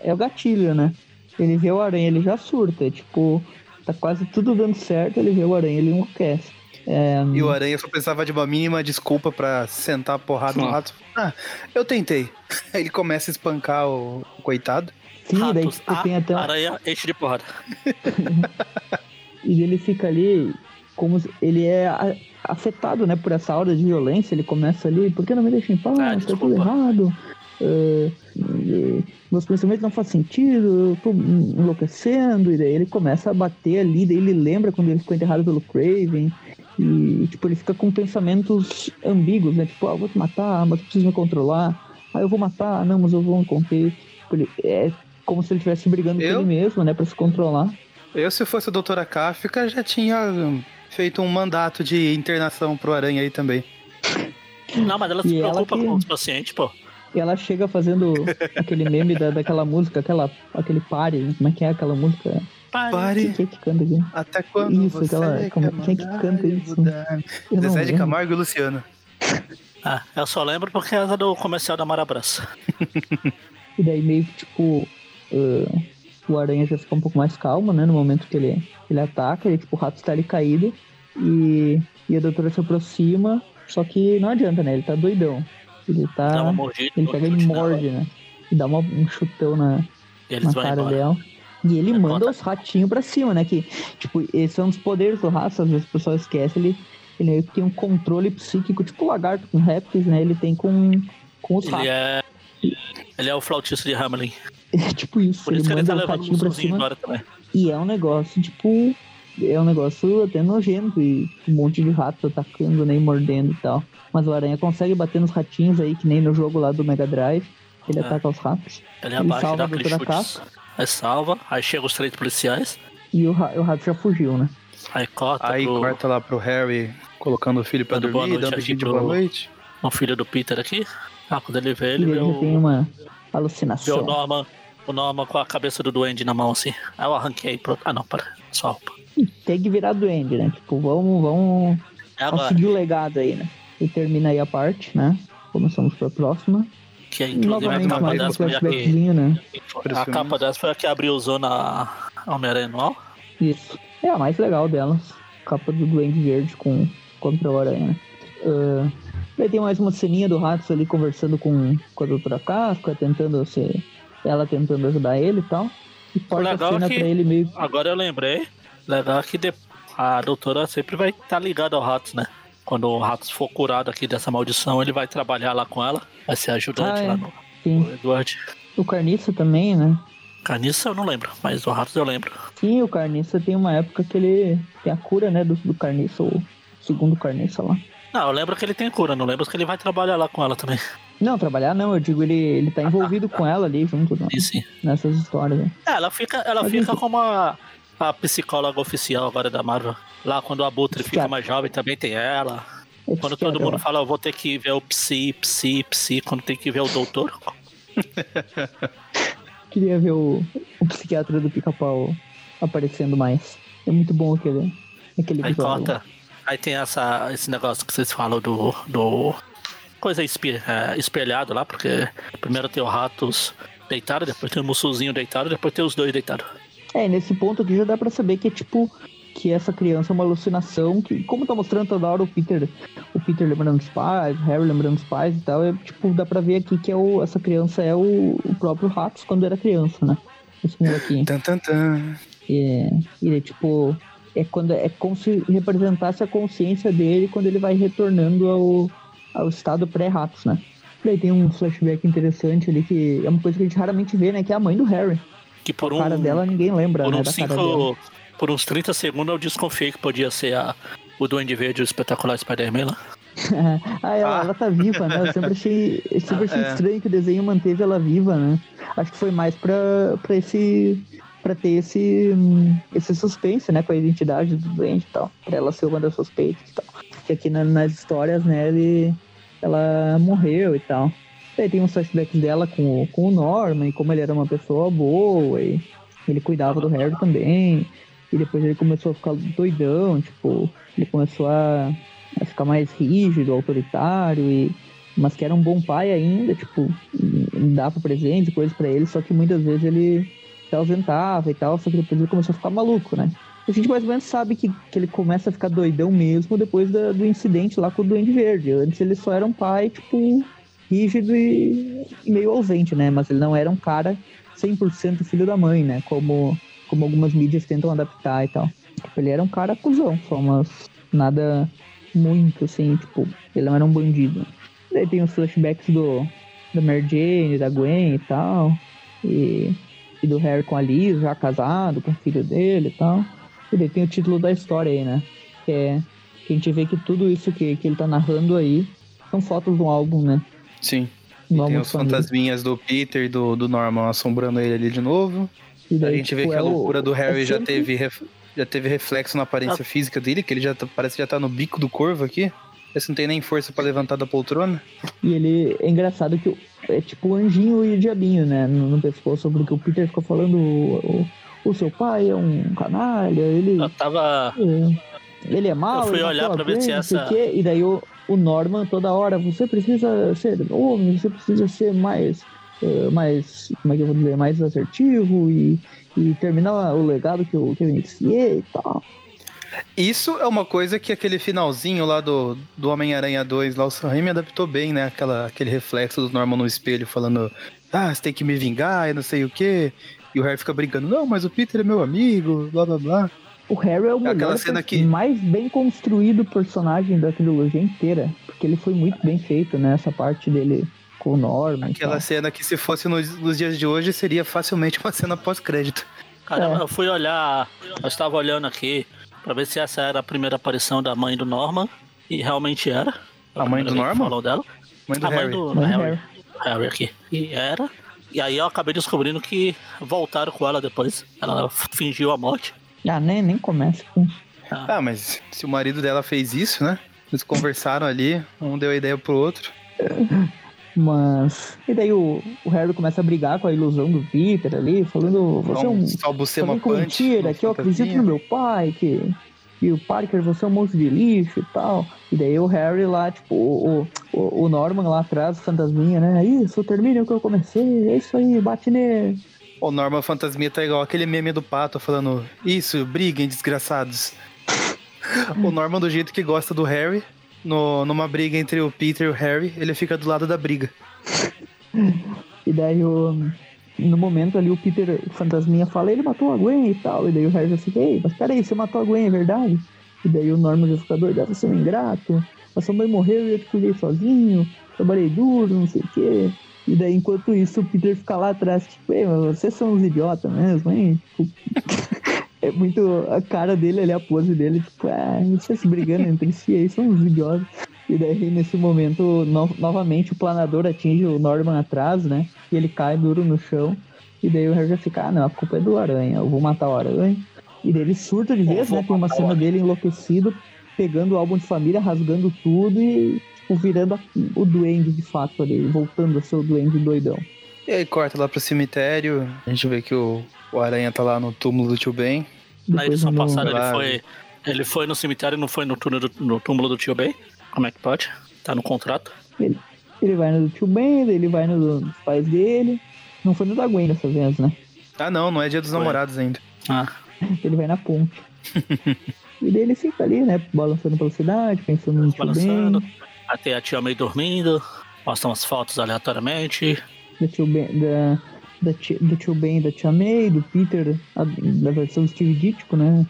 é o gatilho, né? Ele vê o aranha, ele já surta. Tipo, tá quase tudo dando certo, ele vê o aranha, ele enlouquece. É... E o Aranha só precisava de uma mínima desculpa para sentar a porrada no rato. Ah, eu tentei. Aí ele começa a espancar o coitado. Sim, Ratos, daí tipo, tem até. Aranha enche de porrada. e ele fica ali como ele é afetado, né, por essa aura de violência. Ele começa ali, por que não me deixa em paz? Ah, tá tudo errado. Uh, meus pensamentos não fazem sentido, eu tô enlouquecendo. E daí ele começa a bater ali. Daí ele lembra quando ele ficou enterrado pelo Craven. E, tipo, ele fica com pensamentos ambíguos, né? Tipo, ah, eu vou te matar, mas eu preciso me controlar. Ah, eu vou matar, não, mas eu vou me conter. Tipo, ele, é como se ele estivesse brigando eu? com ele mesmo, né? Pra se controlar. Eu, se fosse a doutora Kafka, já tinha feito um mandato de internação pro Aranha aí também. Não, mas ela se e preocupa ela que... com os pacientes, pô. E ela chega fazendo aquele meme da, daquela música, aquela, aquele pare, como é que é aquela música? Pare. Quem é que canta aqui? Até quando isso, aquela, como, quem é que canta isso? Zezé de Camargo e Luciano. Ah, eu só lembro porque é do comercial da Marabras. e daí meio que tipo. Uh, o Aranha já fica um pouco mais calmo, né? No momento que ele, ele ataca, ele, tipo, o rato está ali caído. E, e a doutora se aproxima. Só que não adianta, né? Ele tá doidão. Ele tá. Mordida, ele pega e morde, né? E dá uma, um chutão na, na cara embora. dela. E ele manda conta. os ratinhos pra cima, né? Que, tipo, esses são os poderes do rato, às vezes o pessoal esquece, ele, ele tem um controle psíquico, tipo o lagarto com répteis, né? Ele tem com, com os ele ratos. É... Ele é o flautista de Hamelin. É tipo isso, Por isso ele, ele manda ele tá o ratinho pra cima. E é um negócio, tipo, é um negócio até nojento e um monte de ratos atacando, nem né, mordendo e tal. Mas o Aranha consegue bater nos ratinhos aí, que nem no jogo lá do Mega Drive. Ele é. ataca os ratos. Ele, ele abaixa salva a doutora Caça. Aí salva, aí chega os três policiais. E o, o rato já fugiu, né? Aí corta Aí pro... corta lá pro Harry colocando o filho pra dando dormir, dando de boa noite. O filho do Peter aqui. Ah, quando ele vê ele, ele vê tem uma alucinação. Vê o Norman, o Norman com a cabeça do duende na mão assim. Aí eu arranquei pro... Ah não, para. Só roupa. Tem que virar duende, né? Tipo, vamos, vamos, é vamos seguir o legado aí, né? E termina aí a parte, né? Começamos pra próxima. Que é, inclusive a capa dessa foi a que... Né? A capa dessa foi a que abriu zona Homem-Aranha anual. Isso. É a mais legal delas. Capa do Duende Verde com contra o Aranha, né? Uh, daí tem mais uma ceninha do Ratos ali conversando com, com a doutora Casca, tentando ser. Ela tentando ajudar ele e tal. E porta a cena que, pra ele meio. Agora eu lembrei. Legal que a doutora sempre vai estar tá ligada ao Ratos, né? Quando o Ratos for curado aqui dessa maldição, ele vai trabalhar lá com ela, vai ser ajudante ah, é. lá no, no Edward. O Carniça também, né? Carniça eu não lembro, mas o Ratos eu lembro. Sim, o Carniça tem uma época que ele tem a cura, né, do, do Carniça, o segundo Carniça lá. Não, eu lembro que ele tem cura, não lembro que ele vai trabalhar lá com ela também. Não, trabalhar não, eu digo, ele, ele tá envolvido com ela ali junto sim, sim. nessas histórias. Né? É, ela fica, ela fica como a, a psicóloga oficial agora da Marvel. Lá quando o Abutre fica mais jovem também tem ela. É quando todo mundo fala, eu vou ter que ver o Psi, Psi, Psi, quando tem que ver o Doutor. Queria ver o, o psiquiatra do pica-pau aparecendo mais. É muito bom aquele, aquele Aí conta. Aí tem essa, esse negócio que vocês falam do. do coisa é, espelhado lá, porque primeiro tem o Ratos deitado, depois tem o Mussuzinho deitado, depois tem os dois deitados. É, nesse ponto aqui já dá pra saber que é tipo que essa criança é uma alucinação, que como tá mostrando toda hora o Peter, o Peter lembrando dos pais, o Harry lembrando dos pais e tal, é tipo, dá pra ver aqui que é o, essa criança é o, o próprio Ratos quando era criança, né? Esse aqui. Tan, tan, tan. É, ele é tipo, é quando é como se representasse a consciência dele quando ele vai retornando ao, ao estado pré-ratos, né? Daí tem um flashback interessante ali que é uma coisa que a gente raramente vê, né? Que é a mãe do Harry. Que por a um, cara dela ninguém lembra, por né? Um cinco, por uns 30 segundos eu desconfiei que podia ser a, o Duende Verde o espetacular Spider-Man lá. ah, ela, ah. ela tá viva, né? Eu sempre achei, eu sempre achei é. estranho que o desenho manteve ela viva, né? Acho que foi mais pra, pra esse. Pra ter esse. esse suspense, né? Com a identidade do doente e tal. Pra ela ser uma das suspeitas e tal. Que aqui na, nas histórias, né, ele, ela morreu e tal. Daí tem uns flashbacks dela com, com o Norman e como ele era uma pessoa boa e ele cuidava do Harry também. E depois ele começou a ficar doidão, tipo, ele começou a, a ficar mais rígido, autoritário, e, mas que era um bom pai ainda, tipo, dava presente, coisas para ele, só que muitas vezes ele se ausentava e tal, só que depois ele começou a ficar maluco, né? A gente mais ou menos sabe que, que ele começa a ficar doidão mesmo depois da, do incidente lá com o Duende Verde. Antes ele só era um pai, tipo, rígido e, meio ausente, né? Mas ele não era um cara 100% filho da mãe, né? Como como algumas mídias tentam adaptar e tal. Tipo, ele era um cara cuzão, só, mas nada muito assim, tipo, ele não era um bandido. Daí tem os flashbacks do da Mary Jane, da Gwen e tal. E, e do Harry com a Liz, já casado, com o filho dele e tal. E daí tem o título da história aí, né? Que é que a gente vê que tudo isso que, que ele tá narrando aí são fotos do álbum, né? Sim. E tem os fantasminhas do Peter e do, do Norman assombrando ele ali de novo. Daí, a gente vê tipo, que a é loucura do Harry é sempre... já, teve, já teve reflexo na aparência ah. física dele, que ele já tá, parece que já tá no bico do corvo aqui. Esse não tem nem força para levantar da poltrona. E ele é engraçado que é tipo o anjinho e o diabinho, né? No, no pescoço, porque o Peter ficou falando o, o, o seu pai é um canalha, ele. Eu tava. É, ele é mau. Eu fui olhar pra ver se essa. E daí o, o Norman toda hora, você precisa ser homem, você precisa ser mais uh, mais, como é que eu vou dizer, mais assertivo e, e terminar o legado que eu, que eu iniciei e tal. Isso é uma coisa que aquele finalzinho lá do, do Homem-Aranha 2, lá o Sam Raimi adaptou bem, né? Aquela, aquele reflexo do Norman no espelho falando, ah, você tem que me vingar e não sei o quê. E o Harry fica brincando, não, mas o Peter é meu amigo, blá blá blá. O Harry é o melhor, cena que... mais bem construído personagem da trilogia inteira, porque ele foi muito bem feito, né? Essa parte dele com o Norman. Aquela cena que se fosse nos, nos, dias de hoje seria facilmente uma cena pós-crédito. Caramba, é. eu fui olhar, eu estava olhando aqui para ver se essa era a primeira aparição da mãe do Norman e realmente era. A, a mãe do Norman? Falou dela. Mãe do a Harry. mãe do, Harry. Harry. Harry aqui. E era. E aí eu acabei descobrindo que voltaram com ela depois. Ela fingiu a morte. Ah, nem, nem começa com. Ah. ah, mas se o marido dela fez isso, né? Eles conversaram ali, um deu a ideia pro outro. Mas. E daí o, o Harry começa a brigar com a ilusão do Peter ali, falando. Você é um. Salbucema com mentira, que eu acredito no meu pai, que. E o Parker, você é um monstro de lixo e tal. E daí o Harry lá, tipo, o, o, o Norman lá atrás, o fantasminha, né? Isso, termine o que eu comecei, é isso aí, bate nele. O Norman Fantasminha tá igual aquele meme do pato falando: Isso, briguem, desgraçados. o Norman, do jeito que gosta do Harry, no, numa briga entre o Peter e o Harry, ele fica do lado da briga. e daí o. No momento ali o Peter, o fantasminha, fala, ele matou a Gwen e tal. E daí o Harry já fica, ei, mas peraí, você matou a Gwen, é verdade? E daí o Norman doido, você é um ingrato, a sua mãe morreu e eu te cuidei sozinho, trabalhei duro, não sei o quê. E daí, enquanto isso, o Peter fica lá atrás, tipo, ei, mas vocês são uns idiotas mesmo, hein? É muito a cara dele ali, a pose dele, tipo, ah, vocês se brigando entre si aí, são uns idiotas. E daí, nesse momento, no, novamente o planador atinge o Norman atrás, né? E ele cai duro no chão. E daí o Harry já fica, ah, não, a culpa é do Aranha, eu vou matar o Aranha. E daí ele surta de vez, né? Tem uma cena dele enlouquecido, pegando o álbum de família, rasgando tudo e tipo, virando a, o duende de fato ali, voltando a ser o duende doidão. E aí corta lá pro cemitério, a gente vê que o, o Aranha tá lá no túmulo do tio Ben. Na edição no... passada ele foi, ele foi no cemitério e não foi no túmulo, do, no túmulo do tio Ben? Como é que pode? Tá no contrato? Ele, ele vai no do tio Ben, ele vai no dos pais dele. Não foi no da Gwen dessa vez, né? Ah não, não é dia dos foi. namorados ainda. Ah. Ele vai na ponte. e daí ele fica ali, né? Balançando pela cidade, pensando no tio Ben. Até a tia May dormindo, mostra umas fotos aleatoriamente. Da tio Ben, da, da tia, do tio Ben e da tia May, do Peter, a, da versão do Steve Ditko, né?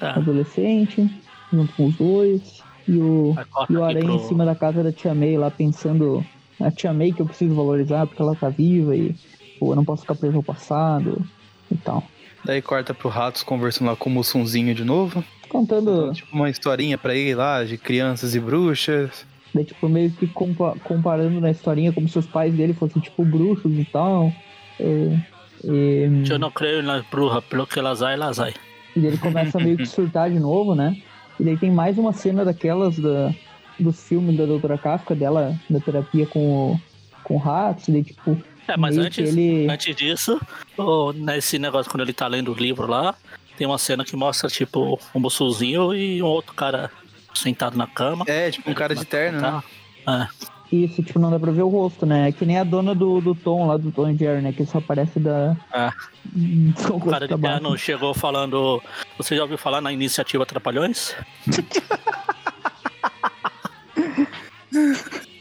É. Adolescente, junto com os dois. E o, e o Aranha pro... em cima da casa da tia May lá pensando. A tia May que eu preciso valorizar porque ela tá viva e pô, eu não posso ficar preso ao passado e tal. Daí corta pro Ratos conversando lá com o Mussunzinho de novo. Contando. Tipo, uma historinha pra ele lá de crianças e bruxas. Daí, tipo, meio que compa comparando na historinha como se os pais dele fossem, tipo, bruxos e tal. E, e... Eu não creio nas bruxas, pelo que elas vai, elas vai. E ele começa meio que surtar de novo, né? E daí tem mais uma cena daquelas da, dos filmes da Doutora Kafka, dela na terapia com o, com o ratos, e daí, tipo. É, mas antes, ele... antes disso, oh, nesse negócio, quando ele tá lendo o livro lá, tem uma cena que mostra, tipo, um moçuzinho e um outro cara sentado na cama. É, tipo um cara de terno, né? É. Isso, tipo, não dá pra ver o rosto, né? É que nem a dona do, do Tom lá, do Tom e Jerry, né? Que só aparece da. É. o cara de terno chegou falando. Você já ouviu falar na iniciativa Trapalhões?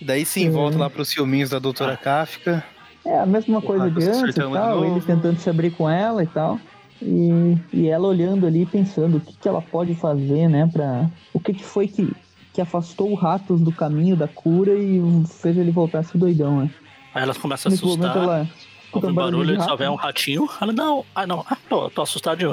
Daí sim, é. volta lá pros filminhos da Doutora ah. Kafka. É, a mesma coisa de antes e tal, ele tentando se abrir com ela e tal. E, e ela olhando ali, pensando o que, que ela pode fazer, né, pra... O que, que foi que, que afastou o Ratos do caminho da cura e fez ele voltar a ser doidão, né? Aí ela começa a assustar. Ela ouve um barulho, e só vê um ratinho. Ela, não, ah não, ah, tô, tô assustado de,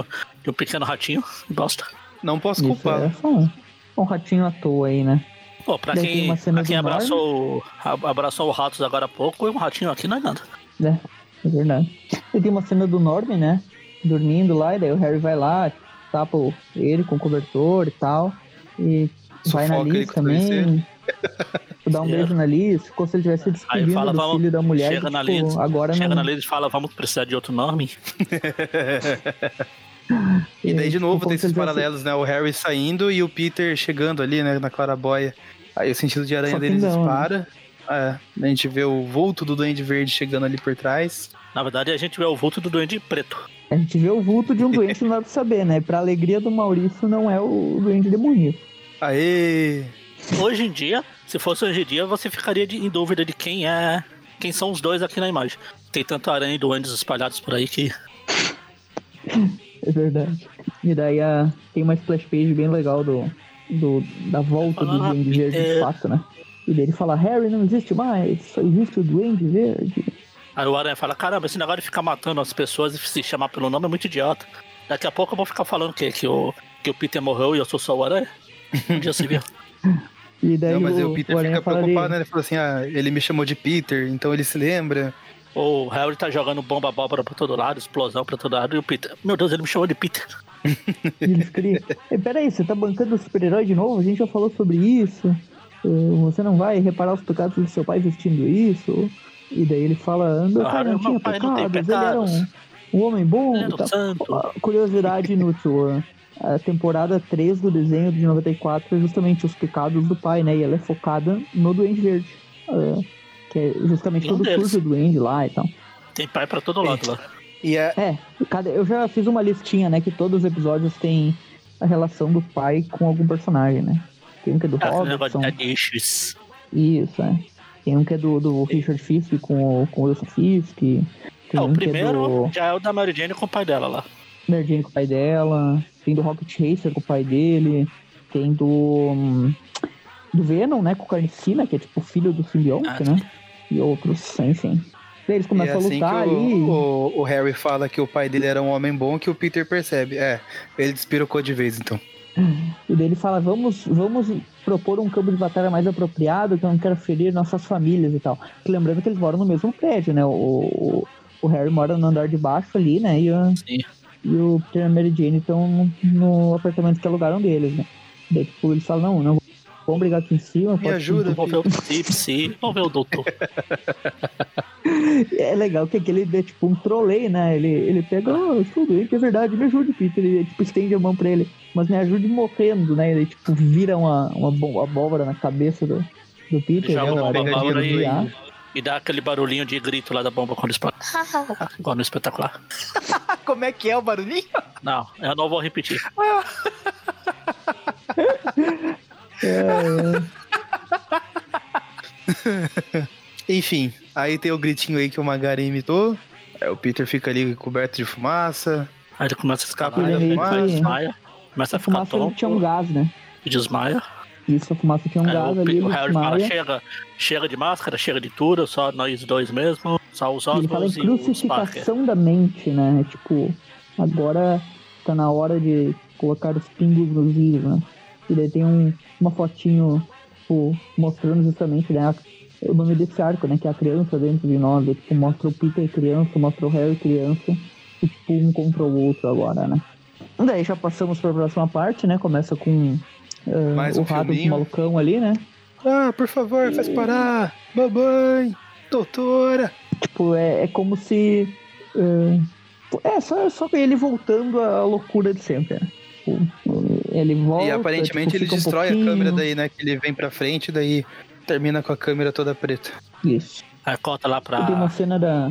de um pequeno ratinho, gosta. Não posso culpar. É um ratinho à toa aí, né? Pô, pra quem, pra quem abraçou, abraçou o Ratos agora há pouco, um ratinho aqui não é nada. É, é verdade. E tem uma cena do Norman, né? dormindo lá, e daí o Harry vai lá, tapa ele com o cobertor e tal. E vai na Liz também. dá um beijo na Liz, como se ele tivesse despedindo fala, do vamos, filho da mulher. Chega na tipo, Liz, agora chega não... na Liz e fala, vamos precisar de outro nome. e daí de novo tipo, tem esses paralelos, né? O Harry saindo e o Peter chegando ali, né, na claraboia. Aí o sentido de aranha deles não, dispara. Né? É, a gente vê o vulto do Duende Verde chegando ali por trás. Na verdade, a gente vê o vulto do Duende Preto. A gente vê o vulto de um doente, não dá pra saber, né? Pra alegria do Maurício, não é o doente demoníaco. Aê! Hoje em dia, se fosse hoje em dia, você ficaria de, em dúvida de quem é. Quem são os dois aqui na imagem. Tem tanto aranha e duendes espalhados por aí que. É verdade. E daí a, tem uma splash page bem legal do, do da volta do Duende Verde de fato, né? E daí ele fala, Harry não existe mais, só existe o Duende Verde. Aí o Aranha fala, caramba, esse negócio de ficar matando as pessoas e se chamar pelo nome é muito idiota. Daqui a pouco eu vou ficar falando que, que, o, que o Peter morreu e eu sou só o Aranha. Um dia se viu. E daí não, mas o, o Peter o fica preocupado, né? Ele falou assim, ah, ele me chamou de Peter, então ele se lembra. O Harry tá jogando bomba abóbora pra todo lado, explosão pra todo lado, e o Peter, meu Deus, ele me chamou de Peter. Eles criam. Peraí, você tá bancando o super-herói de novo? A gente já falou sobre isso. Uh, você não vai reparar os pecados do seu pai vestindo isso? E daí ele fala, meu pai não tinha pecados, ele era um, um homem bom. Santo. Curiosidade inútil, a temporada 3 do desenho de 94 é justamente os pecados do pai, né? E ela é focada no Duende Verde. Uh, que é justamente todo o curso do Duende lá e tal. Tem pai pra todo lado lá. E é... é, cada, eu já fiz uma listinha, né? Que todos os episódios têm a relação do pai com algum personagem, né? Tem um que é do ah, Robinson. Isso, é. Tem um que é do, do Richard Fisk com, com o Wilson Fisk. Tem é, um o primeiro é do... já é o da Mary Jane com o pai dela lá. Jane com o pai dela. Tem do Rocket Racer com o pai dele. Tem do. Do Venom, né? Com o Carnicina, que é tipo filho do simbionte, ah, né? E outros, enfim. Eles começam assim a lutar o, ali. O, o, Harry fala que o pai dele era um homem bom que o Peter percebe. É, ele despirocou de vez, então. E daí ele fala: vamos, vamos propor um campo de batalha mais apropriado, que eu não quero ferir nossas famílias e tal. Lembrando que eles moram no mesmo prédio, né? O, o, o Harry mora no andar de baixo ali, né? E, e o Peter e a Mary Jane estão no apartamento que alugaram deles, né? Daí, tipo, eles falam, não, não vamos brigar aqui em cima. Me ajuda, vamos ver o psi, vamos ver o doutor. é legal que aquele é tipo um trolei, né? Ele, ele pega, oh, eu estou doente, é verdade, me ajude, Peter. Ele tipo, estende a mão pra ele, mas me ajude morrendo, né? Ele tipo vira uma, uma abóbora na cabeça do, do Peter. Joga né? uma abóbora e, e dá aquele barulhinho de grito lá da bomba quando explode. Igual no espetacular. Como é que é o barulhinho? Não, eu não vou repetir. é, é. Enfim, aí tem o gritinho aí que o Magari imitou. Aí o Peter fica ali coberto de fumaça. Aí ele começa a escapar, ele desmaia. Começa a, ficar fumaça tonto. tinha um gás, né? E desmaia. Isso, a fumaça tinha um é, gás o, ali. O Harry fala, chega, chega de máscara, chega de tudo, só nós dois mesmo, só os ossos Ele fala em crucificação da mente, né? Tipo, agora tá na hora de colocar os pingos nos is, né? E daí tem um, uma fotinho, tipo, mostrando justamente, né? O nome desse arco, né? Que é a criança dentro de nós. É, tipo, mostra o Peter criança, mostra o Harry criança. E, tipo, um contra o outro agora, né? Daí já passamos para a próxima parte, né? Começa com Uh, Mais um o rato filminho. malucão ali, né? Ah, por favor, faz parar. Mamãe, doutora. Tipo, é, é como se. Uh, é, só, só ele voltando à loucura de sempre, né? Tipo, ele volta. E aparentemente tipo, ele destrói um a câmera daí, né? Que ele vem pra frente daí termina com a câmera toda preta. Isso. Aí conta lá pra. Tem uma cena da,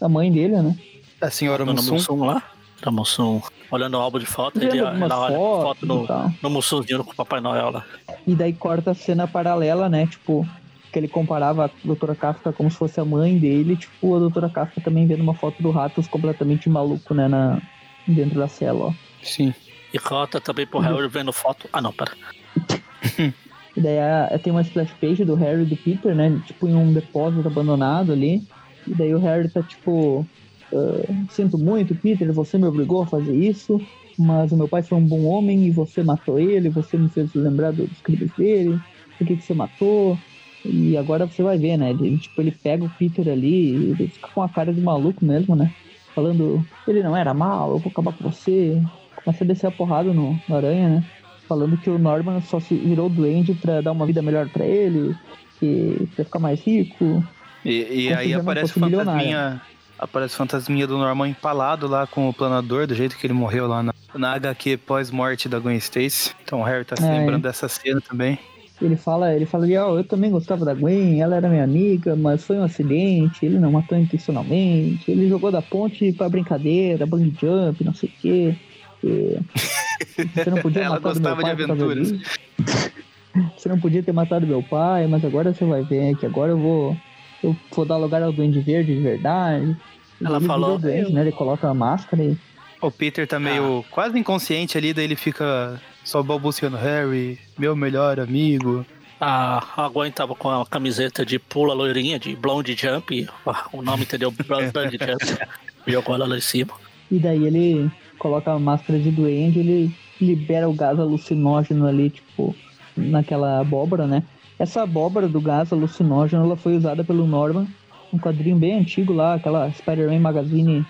da mãe dele, né? A senhora Mussum. Mussum lá. Da Mussum olhando o álbum de foto, ele, ela olha foto no, no Mussunzinho com o Papai Noel lá. E daí corta a cena paralela, né? Tipo, que ele comparava a Doutora Kafka como se fosse a mãe dele, tipo, a Doutora Kafka também vendo uma foto do Ratos completamente maluco, né? Na, dentro da cela, ó. Sim. E corta também pro Harry vendo foto. Ah, não, pera. e daí a, tem uma splash page do Harry e do Peter, né? Tipo, em um depósito abandonado ali. E daí o Harry tá, tipo, Uh, sinto muito, Peter, você me obrigou a fazer isso, mas o meu pai foi um bom homem e você matou ele, você me fez lembrar dos crimes dele, por que, que você matou? E agora você vai ver, né? Ele, tipo, ele pega o Peter ali, ele fica com a cara de maluco mesmo, né? Falando, ele não era mal, eu vou acabar com você. Começa a descer a porrada no, no aranha, né? Falando que o Norman só se virou duende pra dar uma vida melhor para ele, que pra ficar mais rico. E, e aí aparece o fantasminha, aparece o fantasminha do Norman empalado lá com o planador, do jeito que ele morreu lá na, na HQ pós-morte da Gwen Stacy. Então o Harry tá se é, lembrando dessa cena também. Ele fala, ele fala, oh, eu também gostava da Gwen, ela era minha amiga, mas foi um acidente, ele não matou intencionalmente, ele jogou da ponte pra brincadeira, bang jump, não sei o quê. E... Você não podia ela matar gostava meu pai de aventuras. Você não podia ter matado meu pai, mas agora você vai ver que agora eu vou eu vou dar lugar ao Duende Verde de verdade. Ela falou. Doente, né? Ele coloca a máscara e. O Peter tá meio ah. quase inconsciente ali, daí ele fica só balbuciando Harry, meu melhor amigo. A, Gwen tava com a camiseta de pula loirinha, de blonde jump, o nome entendeu? Blonde jump. Jogou ela lá em cima. E daí ele coloca a máscara de duende, ele libera o gás alucinógeno ali, tipo, naquela abóbora, né? Essa abóbora do gás alucinógeno, ela foi usada pelo Norman um quadrinho bem antigo lá, aquela Spider-Man Magazine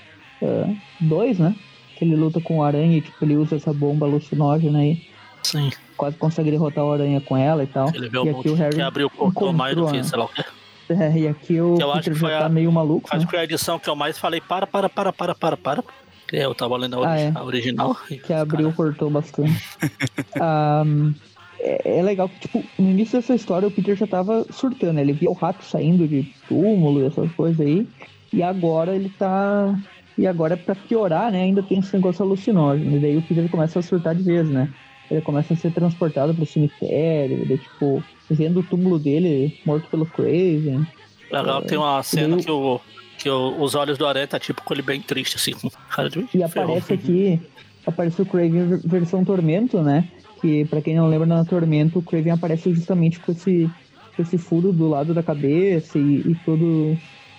2, uh, né? Que ele luta com o Aranha e tipo, ele usa essa bomba alucinógena aí. Sim. Quase consegue derrotar o Aranha com ela e tal. Ele vê e aqui o Harry que abriu o portão mais do que, sei lá o quê. É, e aqui o que eu Peter já tá a, meio maluco. Acho né? que foi a edição que eu mais falei, para, para, para, para, para, para. Eu tava lendo a, ah, é. a original. Que abriu o portão bastante. um, é, é, legal que, tipo, no início dessa história o Peter já tava surtando, né? Ele via o rato saindo de túmulo e essas coisas aí. E agora ele tá. E agora, pra piorar, né? Ainda tem esse negócio alucinógeno. E daí o Peter começa a surtar de vez, né? Ele começa a ser transportado pro cemitério, daí, tipo, vendo o túmulo dele morto pelo Craven. Legal, é, tem uma cena que, o, que o, os olhos do Aranha tá tipo com ele bem triste, assim, com cara de. E aparece aqui. Aparece o Craven versão Tormento, né? Que para quem não lembra na Tormento, o Craven aparece justamente com esse, com esse furo do lado da cabeça e, e todo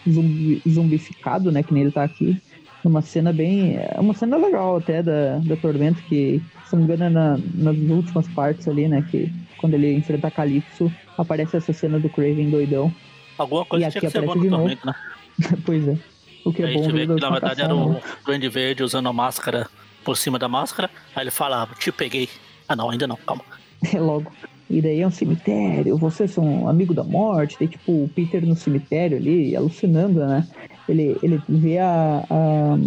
zumbi, zumbificado, né, que nem ele tá aqui. Uma cena bem. É uma cena legal até da, da Tormento, que, se não me engano, é na, nas últimas partes ali, né? Que quando ele enfrenta a Calypso, aparece essa cena do Craven doidão. Alguma coisa e aqui tinha que aparece ser boa no né? pois é. O que é bom ver que, na verdade era o Grande Verde usando a máscara por cima da máscara. Aí ele fala, te peguei. Ah não, ainda não, calma. É logo. E daí é um cemitério, vocês são amigo da morte. Tem tipo o Peter no cemitério ali, alucinando, né? Ele, ele vê a, a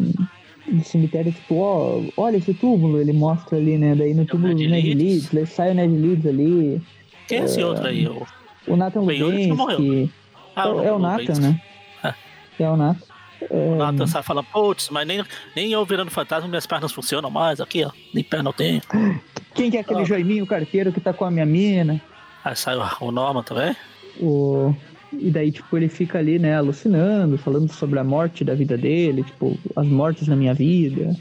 no cemitério, tipo, ó, olha esse túmulo, ele mostra ali, né? Daí no túmulo do Ned Leeds, daí sai o Ned Leeds ali. Quem é esse uh, outro aí? O, o Nathan Lubensky. Ah, é, é o Nathan, né? É. é o Nathan. O Nathan sai falando, putz, mas nem, nem eu virando fantasma, minhas pernas funcionam mais aqui, ó. Nem perna eu tenho. Quem que é aquele ah. Carteiro que tá com a minha mina? Aí sai o Norman também? O... E daí, tipo, ele fica ali, né, alucinando, falando sobre a morte da vida dele, tipo, as mortes na minha vida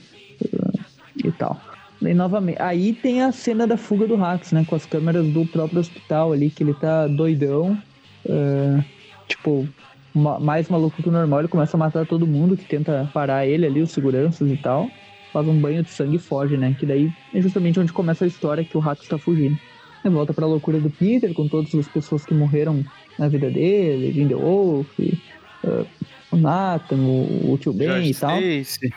e tal. Daí, novamente, aí tem a cena da fuga do Rax, né, com as câmeras do próprio hospital ali, que ele tá doidão, uh, tipo, mais maluco que o normal, ele começa a matar todo mundo que tenta parar ele ali, os seguranças e tal. Faz um banho de sangue e foge, né? Que daí é justamente onde começa a história que o rato está fugindo. Ele volta pra loucura do Peter, com todas as pessoas que morreram na vida dele, Wolf, uh, o Nathan, o, o tio Ben George e tal. Stacy.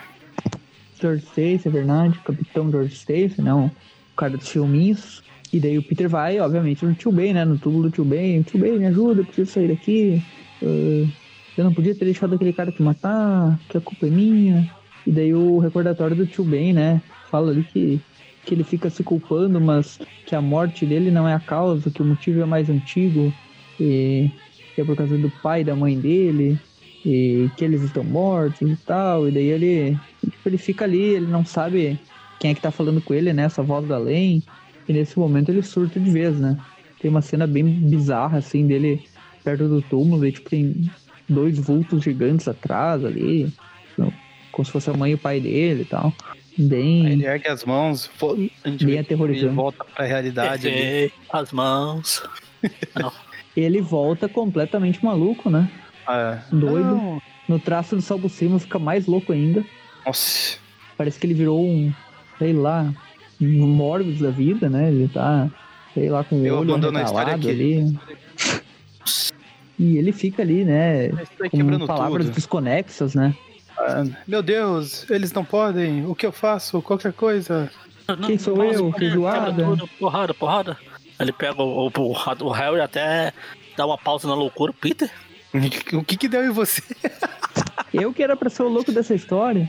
George Stacy, é verdade, Capitão George Stacy, não, né? o cara dos filminhos. E daí o Peter vai, obviamente, no tio Ben, né? No túmulo do tio Ben. Tio Ben, me ajuda, eu preciso sair daqui. Uh, eu não podia ter deixado aquele cara te matar, que a culpa é minha. E daí o recordatório do tio Ben, né? Fala ali que, que ele fica se culpando, mas que a morte dele não é a causa, que o motivo é mais antigo, e que é por causa do pai e da mãe dele, e que eles estão mortos e tal. E daí ele, tipo, ele fica ali, ele não sabe quem é que tá falando com ele, né? Essa voz da além. E nesse momento ele surta de vez, né? Tem uma cena bem bizarra, assim, dele perto do túmulo, e tipo, tem dois vultos gigantes atrás ali, como se fosse a mãe e o pai dele e tal. Bem. Ele ergue as mãos, a gente bem aterrorizante. Ele volta pra realidade. ali. as mãos. ele volta completamente maluco, né? É. Doido. Não. No traço do Salvo Cima fica mais louco ainda. Nossa. Parece que ele virou um, sei lá, um Morbius da vida, né? Ele tá, sei lá, com o Eu olho arregalado ali. E ele fica ali, né? Com palavras tudo. desconexas, né? Meu Deus, eles não podem. O que eu faço? Qualquer coisa. Quem sou eu? Feijoada? Porrada, porrada. Ele pega o, o, o Harry até dá uma pausa na loucura. Peter? O que que deu em você? Eu que era pra ser o louco dessa história.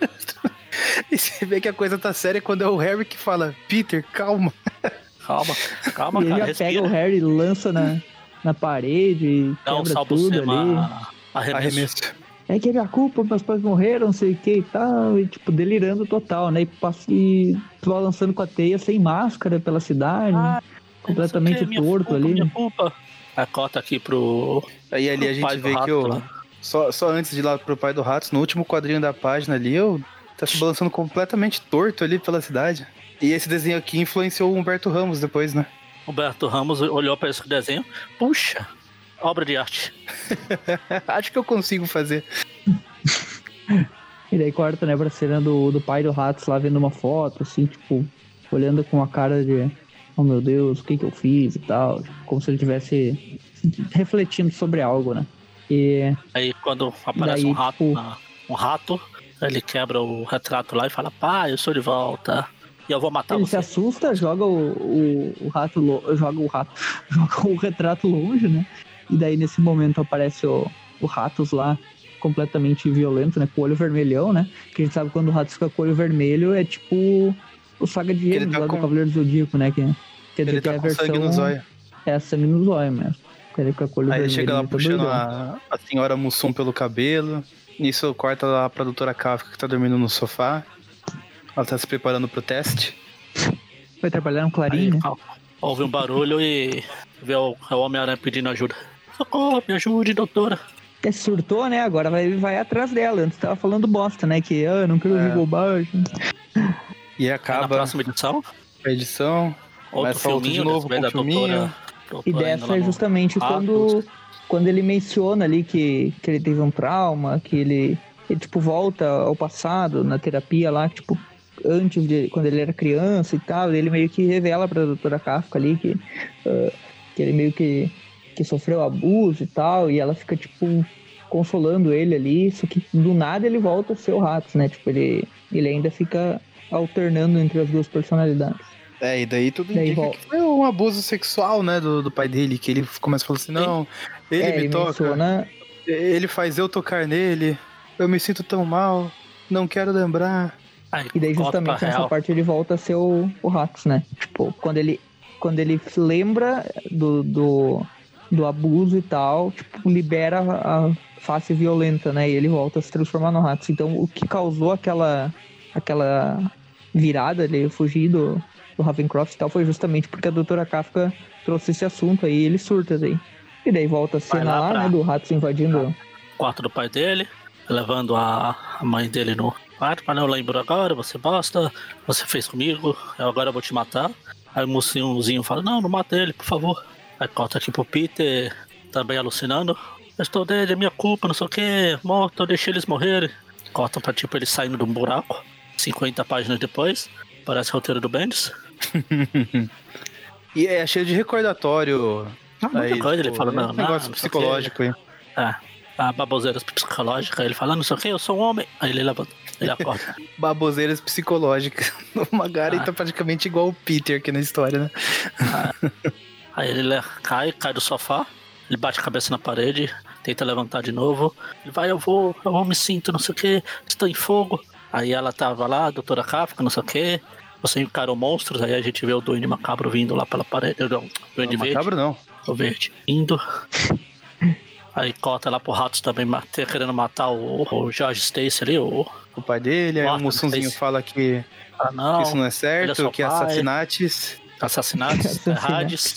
e você vê que a coisa tá séria quando é o Harry que fala, Peter, calma. Calma, calma, e cara. Ele já respira. pega o Harry e lança na, na parede, Dá quebra um tudo ali. Arremesso. arremesso. É que é minha culpa, meus pais morreram, não sei o que e tal, e tipo, delirando total, né? E, e balançando com a teia sem máscara pela cidade, ah, completamente que, torto culpa, ali. Minha culpa. A cota aqui pro. Aí ali pro a gente vê que o. Só, só antes de ir lá pro pai do Ratos, no último quadrinho da página ali, eu tá se balançando completamente torto ali pela cidade. E esse desenho aqui influenciou o Humberto Ramos depois, né? Humberto Ramos olhou para esse desenho, puxa, obra de arte. Acho que eu consigo fazer. e daí corta, né, pra cena do, do pai do Ratos lá vendo uma foto, assim, tipo, olhando com a cara de oh meu Deus, o que que eu fiz e tal. Como se ele tivesse refletindo sobre algo, né? E aí quando aparece daí, um rato, tipo, na, um rato, ele quebra o retrato lá e fala, pai, eu sou de volta. E eu vou matar ele você. Ele se assusta, joga o, o, o rato, joga o rato, joga o retrato longe, né? E daí nesse momento aparece o, o Ratos lá, completamente violento, né? Com o olho vermelhão, né? Que a gente sabe quando o Ratos fica com o olho vermelho é tipo o Saga de Gêmeos tá lá com... do Cavaleiro do Zodíaco, né? Que, quer dizer ele tá que é a versão... sangue no zóio. É sangue no zóio mesmo. Ele fica com o olho Aí vermelho. Chega lá tá puxando a, a senhora Mussum pelo cabelo. Nisso corta lá pra doutora Kafka que tá dormindo no sofá. Ela tá se preparando pro teste. Vai trabalhar no clarinho, Aí, né? Ouve um barulho e vê o, o Homem-Aranha pedindo ajuda. Socorro, me ajude, doutora. É, surtou, né? Agora vai, vai atrás dela. Antes tava falando bosta, né? Que ah, não quero ouvir é. bobagem. E acaba. É na próxima edição? A edição. Outro filminho, de novo com da doutora, doutora. E dessa é justamente quando, quando ele menciona ali que, que ele teve um trauma, que ele, ele, tipo, volta ao passado na terapia lá, tipo, antes de quando ele era criança e tal, ele meio que revela pra doutora Kafka ali que, uh, que ele meio que, que sofreu abuso e tal, e ela fica tipo consolando ele ali, só que do nada ele volta a ser o Ratos, né? Tipo, ele, ele ainda fica alternando entre as duas personalidades. É, e daí tudo daí indica volta. que foi um abuso sexual, né, do, do pai dele, que ele começa a falar assim, não, ele é, me ele toca, menciona... ele faz eu tocar nele, eu me sinto tão mal, não quero lembrar. Ai, e daí justamente nessa real. parte ele volta a ser o, o Ratos, né? Tipo, quando ele, quando ele lembra do, do, do abuso e tal, tipo, libera a face violenta, né? E ele volta a se transformar no Ratos. Então o que causou aquela, aquela virada, ele fugir do, do Ravencroft e tal, foi justamente porque a doutora Kafka trouxe esse assunto aí e ele surta daí. E daí volta a cena lá, lá né, do Ratos invadindo... O quarto do pai dele, levando a mãe dele no quarto, mas não lembro agora, você basta, você fez comigo, eu agora vou te matar. Aí o mocinhozinho fala, não, não mata ele, por favor. Aí corta aqui pro Peter, também alucinando. Eu estou dele, é minha culpa, não sei o que, morto, eu deixei eles morrerem. Corta pra tipo ele saindo de um buraco. 50 páginas depois, parece roteiro do Bendis. e é cheio de recordatório. Não, aí, coisa, ele fala, não, um negócio psicológico aí. É, a baboseiras psicológica, ele fala, não sei o que, eu sou um homem. Aí ele levanta, ele acorda. baboseiras psicológicas. O Magari ah. tá praticamente igual o Peter aqui na história, né? Ah. Aí ele cai, cai do sofá, ele bate a cabeça na parede, tenta levantar de novo. Ele vai, eu vou, eu vou, me sinto, não sei o que, estou em fogo. Aí ela tava lá, a doutora Kafka, não sei o que. Você encarou monstros, aí a gente vê o Duende Macabro vindo lá pela parede. Não, Duende não, Verde. Macabro não. O Verde. Indo. Aí cota lá pro Ratos também querendo matar o, o George Stacy ali, o... o pai dele. Aí o moçãozinho fala que, ah, não, que isso não é certo, é que é assassinates. Assassinatos, Hades.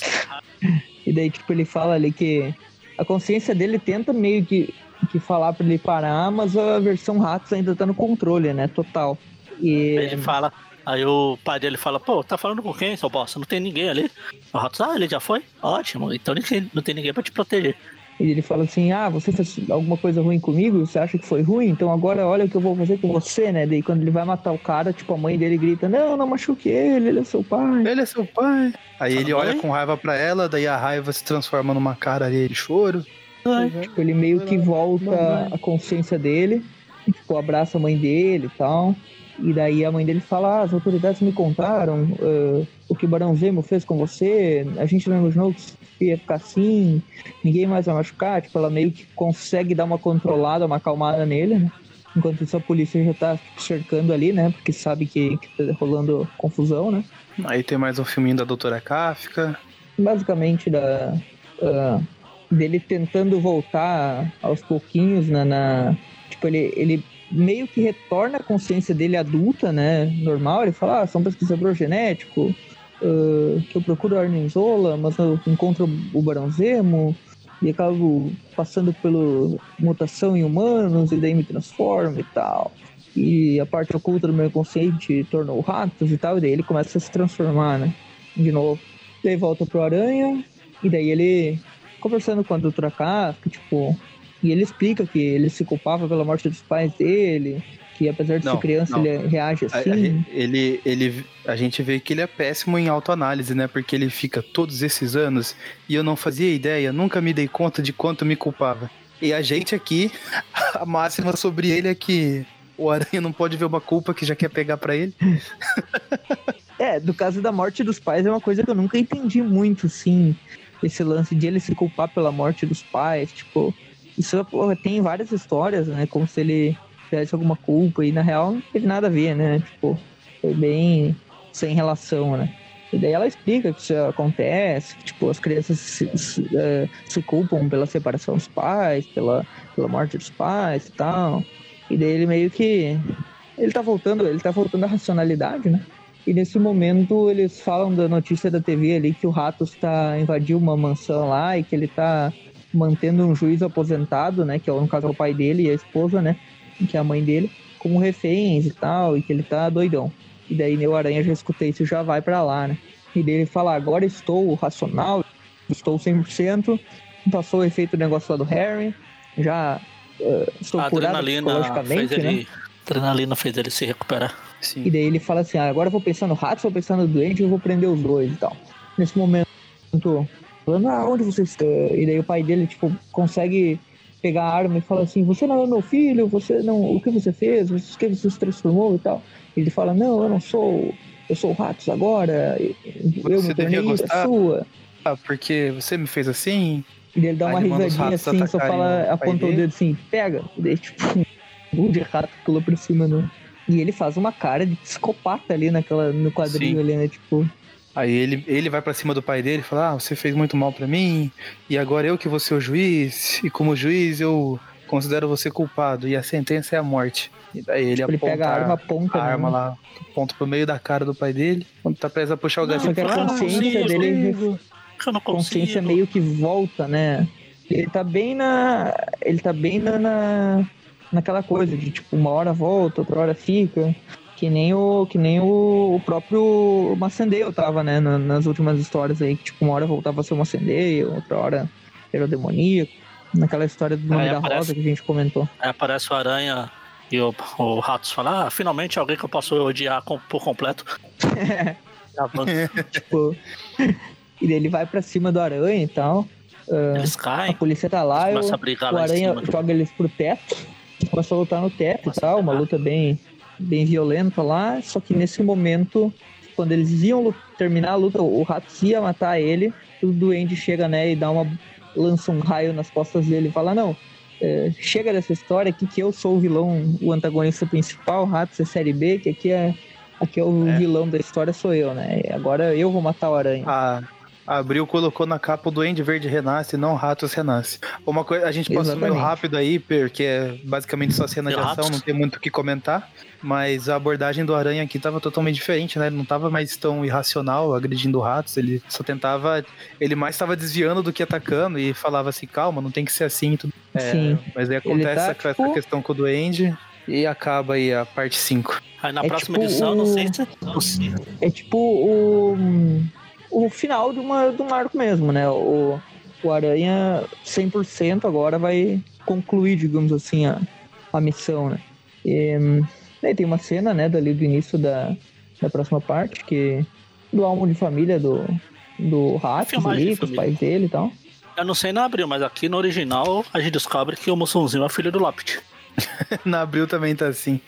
E daí, tipo, ele fala ali que a consciência dele tenta meio que, que falar pra ele parar, mas a versão Ratos ainda tá no controle, né? Total. E... Ele fala, Aí o pai dele fala, pô, tá falando com quem, seu bosta? Não tem ninguém ali. O Ratos, ah, ele já foi? Ótimo, então não tem ninguém pra te proteger. E ele fala assim: Ah, você fez alguma coisa ruim comigo? Você acha que foi ruim? Então agora olha o que eu vou fazer com você, né? Daí quando ele vai matar o cara, tipo, a mãe dele grita: Não, não machuque ele, ele é seu pai. Ele é seu pai. Aí ele olha com raiva pra ela, daí a raiva se transforma numa cara dele choro. Tipo, ele meio que volta a consciência dele, tipo, abraça a mãe dele e tal. E daí a mãe dele fala: ah, as autoridades me contaram uh, o que o Barão Zemo fez com você, a gente não imaginou que ia ficar assim, ninguém mais vai machucar. Tipo, ela meio que consegue dar uma controlada, uma acalmada nele, né? Enquanto isso a polícia já tá cercando ali, né? Porque sabe que, que tá rolando confusão, né? Aí tem mais um filminho da Doutora Kafka. Basicamente da. Uh, dele tentando voltar aos pouquinhos na, na. Tipo, ele, ele meio que retorna a consciência dele adulta, né? Normal, ele fala, ah, sou um pesquisador genético, uh, que eu procuro Arnizola, mas eu encontro o Barão Zemo e acabo passando pela mutação em humanos e daí me transformo e tal. E a parte oculta do meu inconsciente tornou ratos e tal, e daí ele começa a se transformar, né? De novo. Daí volta pro Aranha, e daí ele conversando com a Doutora Kafka, tipo, e ele explica que ele se culpava pela morte dos pais dele, que apesar de não, ser criança, não. ele reage assim. ele, ele, a gente vê que ele é péssimo em autoanálise, né? Porque ele fica todos esses anos e eu não fazia ideia, nunca me dei conta de quanto me culpava. E a gente aqui, a máxima sobre ele é que o Aranha não pode ver uma culpa que já quer pegar para ele. é, do caso da morte dos pais é uma coisa que eu nunca entendi muito, sim. Esse lance de ele se culpar pela morte dos pais, tipo, isso tem várias histórias, né? Como se ele tivesse alguma culpa e na real não teve nada a ver, né? Tipo, foi bem sem relação, né? E daí ela explica que isso acontece, que tipo, as crianças se, se, uh, se, culpam pela separação dos pais, pela, pela morte dos pais e tal. E daí ele meio que. Ele tá voltando, ele tá voltando à racionalidade, né? E nesse momento eles falam da notícia da TV ali que o Ratos está invadiu uma mansão lá e que ele tá mantendo um juiz aposentado, né, que é no caso é o pai dele e a esposa, né, que é a mãe dele, como reféns e tal, e que ele tá doidão. E daí Neo Aranha já escutei isso, já vai para lá, né? E dele fala, agora estou racional, estou 100%, passou o efeito do negócio lá do Harry, já uh, estou a curado psicologicamente, fez né? Ele, adrenalina fez ele se recuperar. Sim. E daí ele fala assim, ah, agora eu vou pensar no rato, vou pensar no doente, eu vou prender os dois e tal. Nesse momento, falando, ah, onde você está? E daí o pai dele, tipo, consegue pegar a arma e fala assim: Você não é meu filho, você não. O que você fez? O que você se transformou e tal. Ele fala: Não, eu não sou. Eu sou o Ratos agora. Eu você me tornei gostar, sua. Ah, porque você me fez assim? E ele dá uma risadinha assim, só fala, aponta o dedo assim, pega. E daí, tipo, um de rato pulou por cima no. E ele faz uma cara de psicopata ali naquela, no quadrinho Sim. ali, né? Tipo. Aí ele, ele vai para cima do pai dele e fala: Ah, você fez muito mal para mim, e agora eu que vou ser o juiz, e como juiz eu considero você culpado, e a sentença é a morte. E daí ele, tipo, ele pega a arma, aponta. A arma lá, aponta pro meio da cara do pai dele, quando tá preso a puxar o gatilho. Só que a consciência ah, dele. A consciência meio que volta, né? Ele tá bem na. Ele tá bem na, na naquela coisa de tipo, uma hora volta, outra hora fica. Que nem o, que nem o, o próprio Macendale tava, né? nas últimas histórias aí, que tipo, uma hora voltava a ser o Macendale, outra hora era o demoníaco. Naquela história do nome da aparece, Rosa que a gente comentou. Aí aparece o Aranha e o, o Ratos fala, ah, finalmente alguém que eu posso odiar com, por completo. tipo, e ele vai pra cima do Aranha e tal. Uh, eles caem. A polícia tá lá e o, Aranha joga eles pro teto. Começa a lutar no teto e tal, uma luta bem bem violenta lá, só que nesse momento, quando eles iam terminar a luta, o rato ia matar ele, o duende chega, né, e dá uma lança um raio nas costas dele e fala, não, é, chega dessa história aqui que eu sou o vilão, o antagonista principal, Ratos é série B, que aqui é aqui é o é. vilão da história sou eu, né? Agora eu vou matar o aranha. Ah, Abriu, colocou na capa o Duende Verde Renasce, não Ratos Renasce. Uma coisa, a gente passou meio rápido aí, porque é basicamente só cena de ação, não tem muito o que comentar. Mas a abordagem do Aranha aqui tava totalmente diferente, né? Ele não tava mais tão irracional agredindo ratos, ele só tentava. Ele mais estava desviando do que atacando e falava assim: calma, não tem que ser assim. Tudo. É, Sim. Mas aí acontece tá, tipo... essa questão com o Duende e acaba aí a parte 5. Aí na é próxima tipo edição, o... não sei se é, é tipo o o final de, uma, de um arco mesmo, né? O, o Aranha 100% agora vai concluir, digamos assim, a, a missão, né? E, daí tem uma cena, né, dali do início da, da próxima parte, que do álbum de família do, do Rato, ali, com os pais dele e tal. Eu não sei na Abril, mas aqui no original a gente descobre que o Mussunzinho é filho do Lápide. na Abril também tá assim.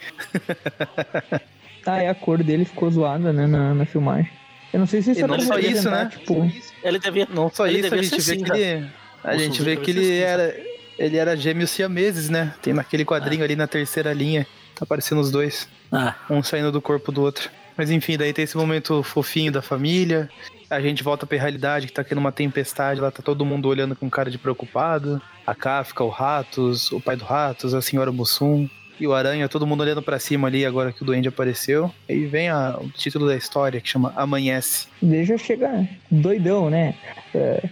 ah, é a cor dele ficou zoada, né, na, na filmagem. Eu não sei se isso e é não só isso, né? Tipo, ele devia. Não só isso, a gente vê que ele. A gente vê que ele era. Ele era gêmeo siameses, né? Tem naquele quadrinho ah. ali na terceira linha. Tá aparecendo os dois. Ah. Um saindo do corpo do outro. Mas enfim, daí tem esse momento fofinho da família. A gente volta pra realidade que tá tendo uma tempestade, lá tá todo mundo olhando com cara de preocupado. A Kafka, o Ratos, o pai do Ratos, a senhora Mussum e o Aranha, todo mundo olhando para cima ali agora que o Duende apareceu. E vem a, o título da história que chama Amanhece. Deixa chegar doidão, né? É,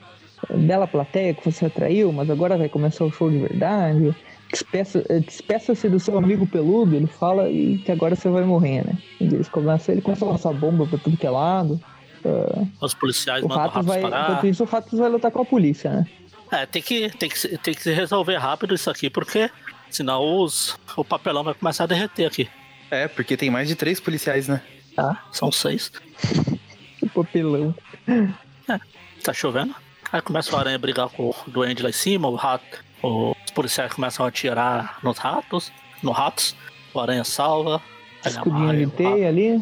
bela plateia que você atraiu, mas agora vai começar o show de verdade. Despeça-se despeça do seu amigo peludo, ele fala e que agora você vai morrer, né? Eles começam, ele começa a lançar bomba pra tudo que é lado. Uh, Os policiais o mandam Ratos vai, parar. Enquanto isso, o Ratos vai lutar com a polícia, né? É, tem que, tem, que, tem que resolver rápido isso aqui, porque Senão os, o papelão vai começar a derreter aqui. É, porque tem mais de três policiais, né? Ah, são seis. o papelão. É, tá chovendo. Aí começa o aranha a brigar com o duende lá em cima, o rato. Os policiais começam a atirar nos ratos, no ratos. O aranha salva. Escudinho de teia ali.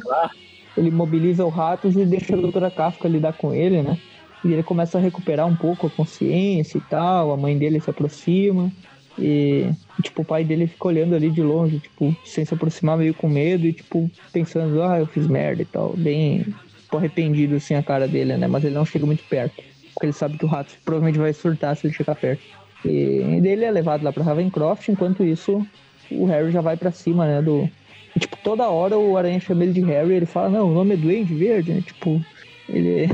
Ele mobiliza o ratos e deixa a doutora Kafka lidar com ele, né? E ele começa a recuperar um pouco a consciência e tal. A mãe dele se aproxima. E, tipo, o pai dele fica olhando ali de longe, tipo, sem se aproximar, meio com medo e, tipo, pensando, ah, eu fiz merda e tal. Bem tipo, arrependido, assim, a cara dele, né? Mas ele não chega muito perto. Porque ele sabe que o rato provavelmente vai surtar se ele chegar perto. E, dele é levado lá pra Ravencroft, enquanto isso, o Harry já vai para cima, né? Do. E, tipo, toda hora o Aranha chama ele de Harry ele fala, não, o nome é Duende Verde, né? Tipo, ele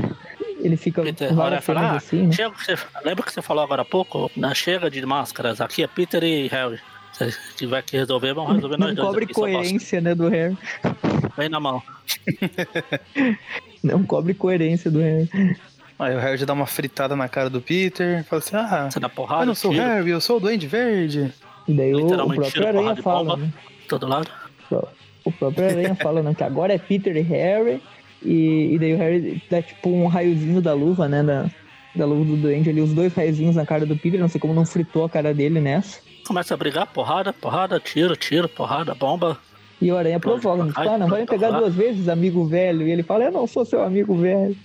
ele fica Peter, olha, fala, ah, assim, né? chega, você, lembra que você falou agora há pouco? Na chega de máscaras, aqui é Peter e Harry. Se tiver que resolver, vamos resolver nós dois. Não cobre coerência, né, do Harry. Vem na mão. Não cobre coerência do Harry. Aí o Harry já dá uma fritada na cara do Peter, fala assim, ah, você dá porrada, eu não sou o Harry, eu sou o Duende Verde. E daí o, o próprio Aranha fala, né? Todo lado. O próprio Aranha fala, né, que agora é Peter e Harry, e, e daí o Harry dá tipo um raiozinho da luva, né? Da, da luva do Duende ali, os dois raizinhos na cara do Peter, não sei como não fritou a cara dele nessa. Começa a brigar, porrada, porrada, tiro, tiro, porrada, bomba. E o Aranha provoca, não fala, não vai me pegar duas vezes, amigo velho. E ele fala, eu não sou seu amigo velho.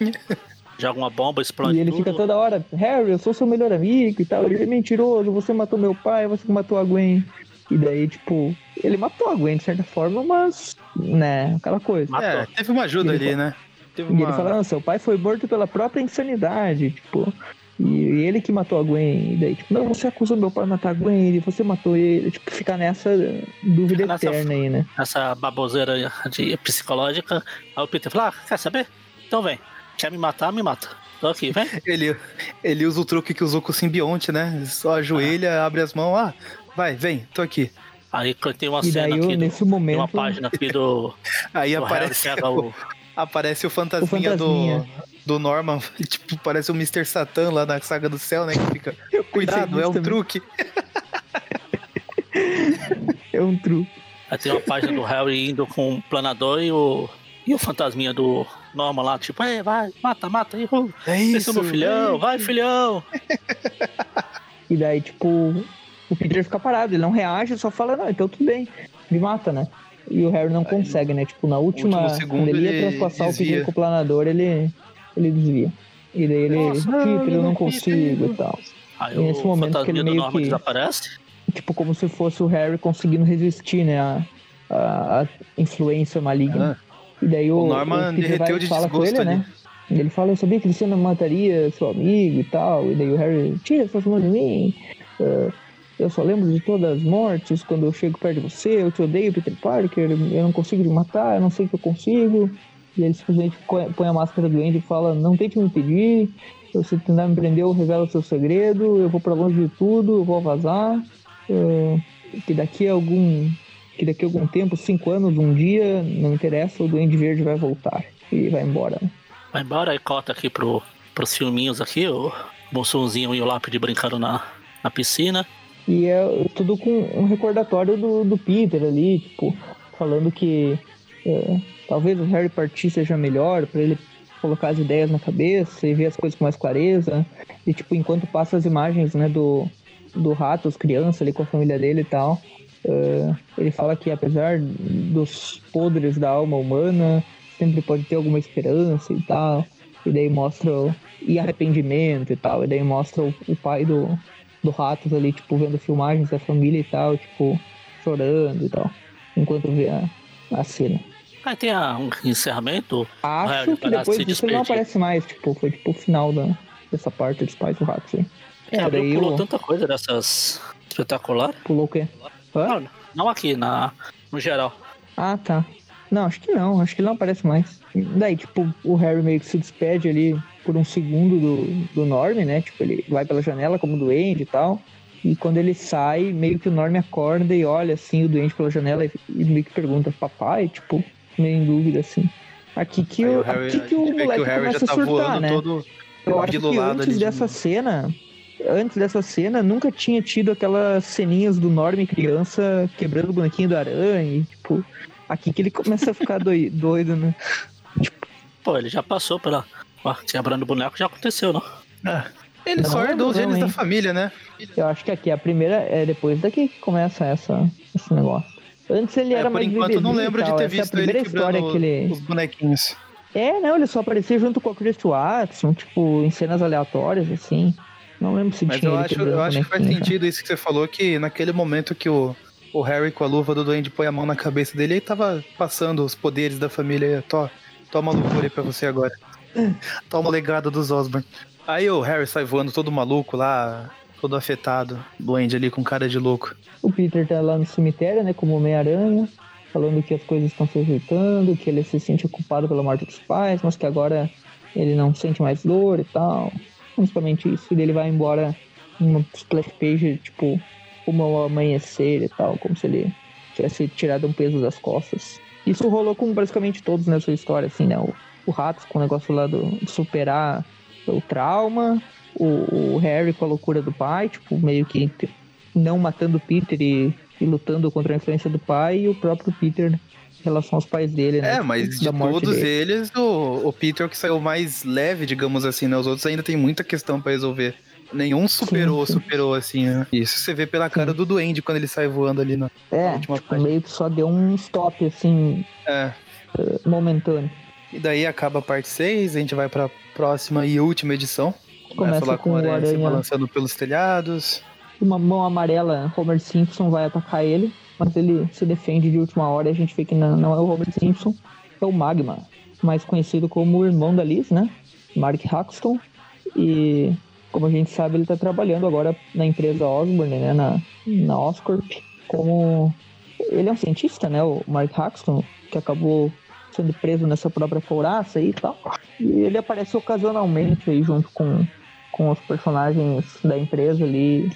Joga uma bomba, explode. E ele tudo. fica toda hora, Harry, eu sou seu melhor amigo e tal. Ele é mentiroso, você matou meu pai, você matou a Gwen. E daí, tipo, ele matou a Gwen de certa forma, mas, né, aquela coisa. Matou. É, teve uma ajuda ali, né? Teve e ele fala, não, seu pai foi morto pela própria insanidade, tipo. E ele que matou a Gwen. E daí, tipo, não, você acusou meu pai de matar a Gwen, e você matou ele. Tipo, fica nessa dúvida fica eterna nessa, aí, né? Essa baboseira de psicológica. Aí o Peter fala, ah, quer saber? Então vem. Quer me matar, me mata. Tô aqui, vem. Ele, ele usa o truque que usou com o simbionte, né? Só ajoelha, ah. abre as mãos, ah, vai, vem, tô aqui. Aí tem uma e cena aqui, nesse do, momento... uma página aqui do... Aí do aparece... O, aparece o fantasminha, o fantasminha. do do Norman, tipo, parece o Mr. Satan lá na saga do céu, né? Que fica. Cuidado, é um também. truque. é um truque. Aí tem uma página do Harry indo com o planador e o. E o fantasminha do Norman lá, tipo, é, vai, mata, mata aí, é isso, meu filhão, é vai, filhão. E daí, tipo, o Peter fica parado, ele não reage, só fala, não, então tudo bem, me mata, né? E o Harry não consegue, né? Tipo, na última, quando ele ia transpassar o Peter com o planador, ele ele desvia. E daí ele, Nossa, Peter, eu não consigo e tal. Aí e nesse momento que ele meio que. Desaparece? Tipo, como se fosse o Harry conseguindo resistir, né? A, a, a influência maligna. Ah. E daí o, o Norman o Peter vai, de fala com ele, né? E ele fala, eu sabia que você não mataria seu amigo e tal. E daí o Harry, tira essas mãos de mim. Uh, eu só lembro de todas as mortes quando eu chego perto de você. Eu te odeio, Peter Parker. Eu não consigo te matar, eu não sei que eu consigo. E ele simplesmente põe a máscara do Andy e fala: Não tente me impedir. Se você tentar me prender, eu revelo o seu segredo. Eu vou para longe de tudo, eu vou vazar. É, que daqui a algum. Que daqui a algum tempo, cinco anos, um dia, não interessa, o Duende Verde vai voltar. E vai embora. Vai embora e cota aqui pro, pros filminhos aqui, o Bolsonzinho e o Lápide brincando na, na piscina. E é tudo com um recordatório do, do Peter ali, tipo, falando que é, talvez o Harry partir seja melhor para ele colocar as ideias na cabeça e ver as coisas com mais clareza. E tipo, enquanto passa as imagens, né, do, do rato, as crianças ali com a família dele e tal, uh, ele fala que apesar dos podres da alma humana, sempre pode ter alguma esperança e tal. E daí mostra e arrependimento e tal. E daí mostra o, o pai do, do Ratos ali, tipo, vendo filmagens da família e tal, tipo, chorando e tal. Enquanto vê a, a cena. Aí tem a, um encerramento. Acho que depois disso ele não aparece mais, tipo, foi tipo o final da, dessa parte dos pais do rato, assim. É, é daí pulou eu... tanta coisa dessas espetacular. Pulou o quê? Não, não aqui, na, no geral. Ah, tá. Não, acho que não, acho que ele não aparece mais. Daí, tipo, o Harry meio que se despede ali por um segundo do, do Norm, né? Tipo, ele vai pela janela como doente e tal. E quando ele sai, meio que o Norm acorda e olha assim o doente pela janela e, e meio que pergunta, papai, tipo, meio em dúvida, assim. Aqui que, o, Harry, aqui que o moleque que o Harry começa já tá a surtar, né? Todo eu acho que antes dessa de... cena, antes dessa cena, nunca tinha tido aquelas ceninhas do Norm criança quebrando o bonequinho do aranha, e, tipo, aqui que ele começa a ficar doido, doido né? Tipo... Pô, ele já passou pela... quebrando o boneco, já aconteceu, não? É. Ele não, só herdou os genes da família, né? Eu acho que aqui a primeira é depois daqui que começa essa, esse negócio. Antes ele é, era mais enquanto, eu não lembro de ter visto é a primeira história que ele... os bonequinhos. É, não, ele só aparecia junto com a Chris Watson, tipo, em cenas aleatórias, assim. Não lembro se Mas tinha eu acho, eu acho que faz sentido isso que você falou, que naquele momento que o, o Harry com a luva do Duende põe a mão na cabeça dele, ele tava passando os poderes da família. Tó, toma loucura aí pra você agora. toma o legado dos Osborn. Aí o Harry sai voando todo maluco lá, todo afetado, doente ali com cara de louco. O Peter tá lá no cemitério, né, como Homem-Aranha, falando que as coisas estão se ajeitando, que ele se sente culpado pela morte dos pais, mas que agora ele não sente mais dor e tal. Principalmente isso. E ele vai embora numa splash page, tipo, como ao amanhecer e tal, como se ele tivesse tirado um peso das costas. Isso rolou com praticamente todos nessa história, assim, né? O Ratos com o negócio lá do, de superar o trauma, o, o, Harry com a loucura do pai, tipo, meio que não matando o Peter e, e lutando contra a influência do pai e o próprio Peter em relação aos pais dele, né? É, mas de todos dele. eles, o, o Peter é que saiu mais leve, digamos assim, né? Os outros ainda tem muita questão para resolver. Nenhum superou, sim, sim. superou assim, né? Isso você vê pela cara sim. do Duende quando ele sai voando ali na, é, última tipo, meio que só deu um stop, assim, é. Eh, momentâneo. E daí acaba a parte 6, a gente vai pra próxima e última edição. Começa, Começa lá com, com o aranha, aranha se balançando pelos telhados. Uma mão amarela, Homer Simpson vai atacar ele, mas ele se defende de última hora e a gente vê que não, não é o Homer Simpson, é o Magma, mais conhecido como o irmão da Liz, né? Mark Haxton. E como a gente sabe, ele está trabalhando agora na empresa Osborne, né? Na, na Oscorp, como ele é um cientista, né? O Mark Haxton, que acabou sendo preso nessa própria couraça e tal. E ele aparece ocasionalmente aí junto com, com os personagens da empresa ali,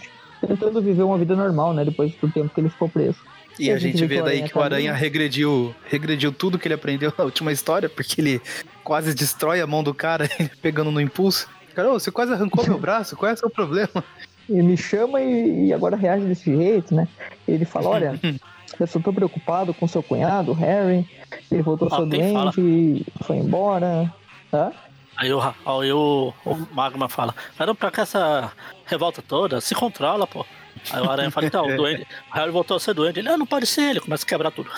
tentando viver uma vida normal, né? Depois do tempo que ele ficou preso. E, e a, gente, gente vê daí que o Aranha regrediu, regrediu tudo que ele aprendeu na última história, porque ele quase destrói a mão do cara pegando no impulso. Cara, você quase arrancou meu braço, qual é o seu problema? Ele me chama e, e agora reage desse jeito, né? Ele fala, olha, eu só tô preocupado com seu cunhado, Harry. Ele voltou ah, doente, foi embora. Hã? Aí, o, aí o, o Magma fala, mas pra que essa revolta toda? Se controla, pô. Aí o Aranha fala, então, o doente. O Harry voltou a ser doente. Ele, ah, não pode ser, ele começa a quebrar tudo.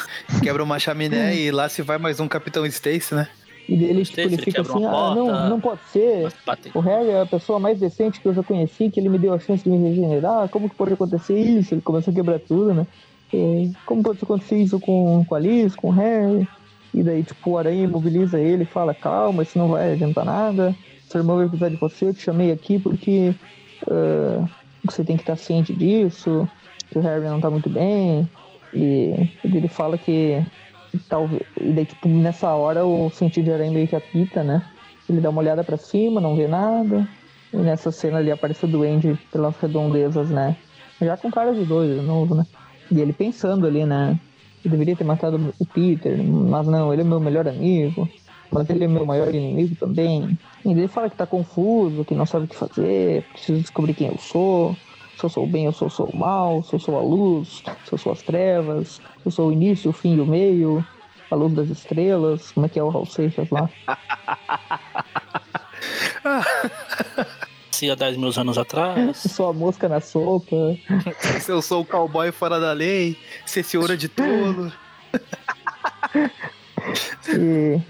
Quebra uma chaminé e lá se vai mais um Capitão Stacy, né? E ele, tipo, ele fica assim, ah, não, não pode ser. O Harry é a pessoa mais decente que eu já conheci, que ele me deu a chance de me regenerar. Como que pode acontecer isso? Ele começa a quebrar tudo, né? E como pode acontecer isso com, com a Liz, com o Harry? E daí, tipo, o Aranha imobiliza ele e fala, calma, isso não vai adiantar nada. Seu irmão vai precisar de você, eu te chamei aqui porque uh, você tem que estar ciente disso, que o Harry não tá muito bem. E ele fala que talvez. E daí, tipo, nessa hora o sentido de aranha meio que apita, né? Ele dá uma olhada para cima, não vê nada. E nessa cena ali aparece o Duende pelas redondezas, né? Já com cara de doido de novo, né? E ele pensando ali, né? Eu deveria ter matado o Peter, mas não, ele é meu melhor amigo. Mas ele é meu maior inimigo também. E ele fala que tá confuso, que não sabe o que fazer, precisa descobrir quem eu sou se eu sou o bem ou se eu sou o mal, se eu sou a luz, se eu sou as trevas, se eu sou o início, o fim e o meio, a luz das estrelas, como é que é o Raul Seixas lá? Se há 10 mil anos atrás. Se sou a mosca na sopa. se eu sou o cowboy fora da lei, se esse ouro é de tolo. e,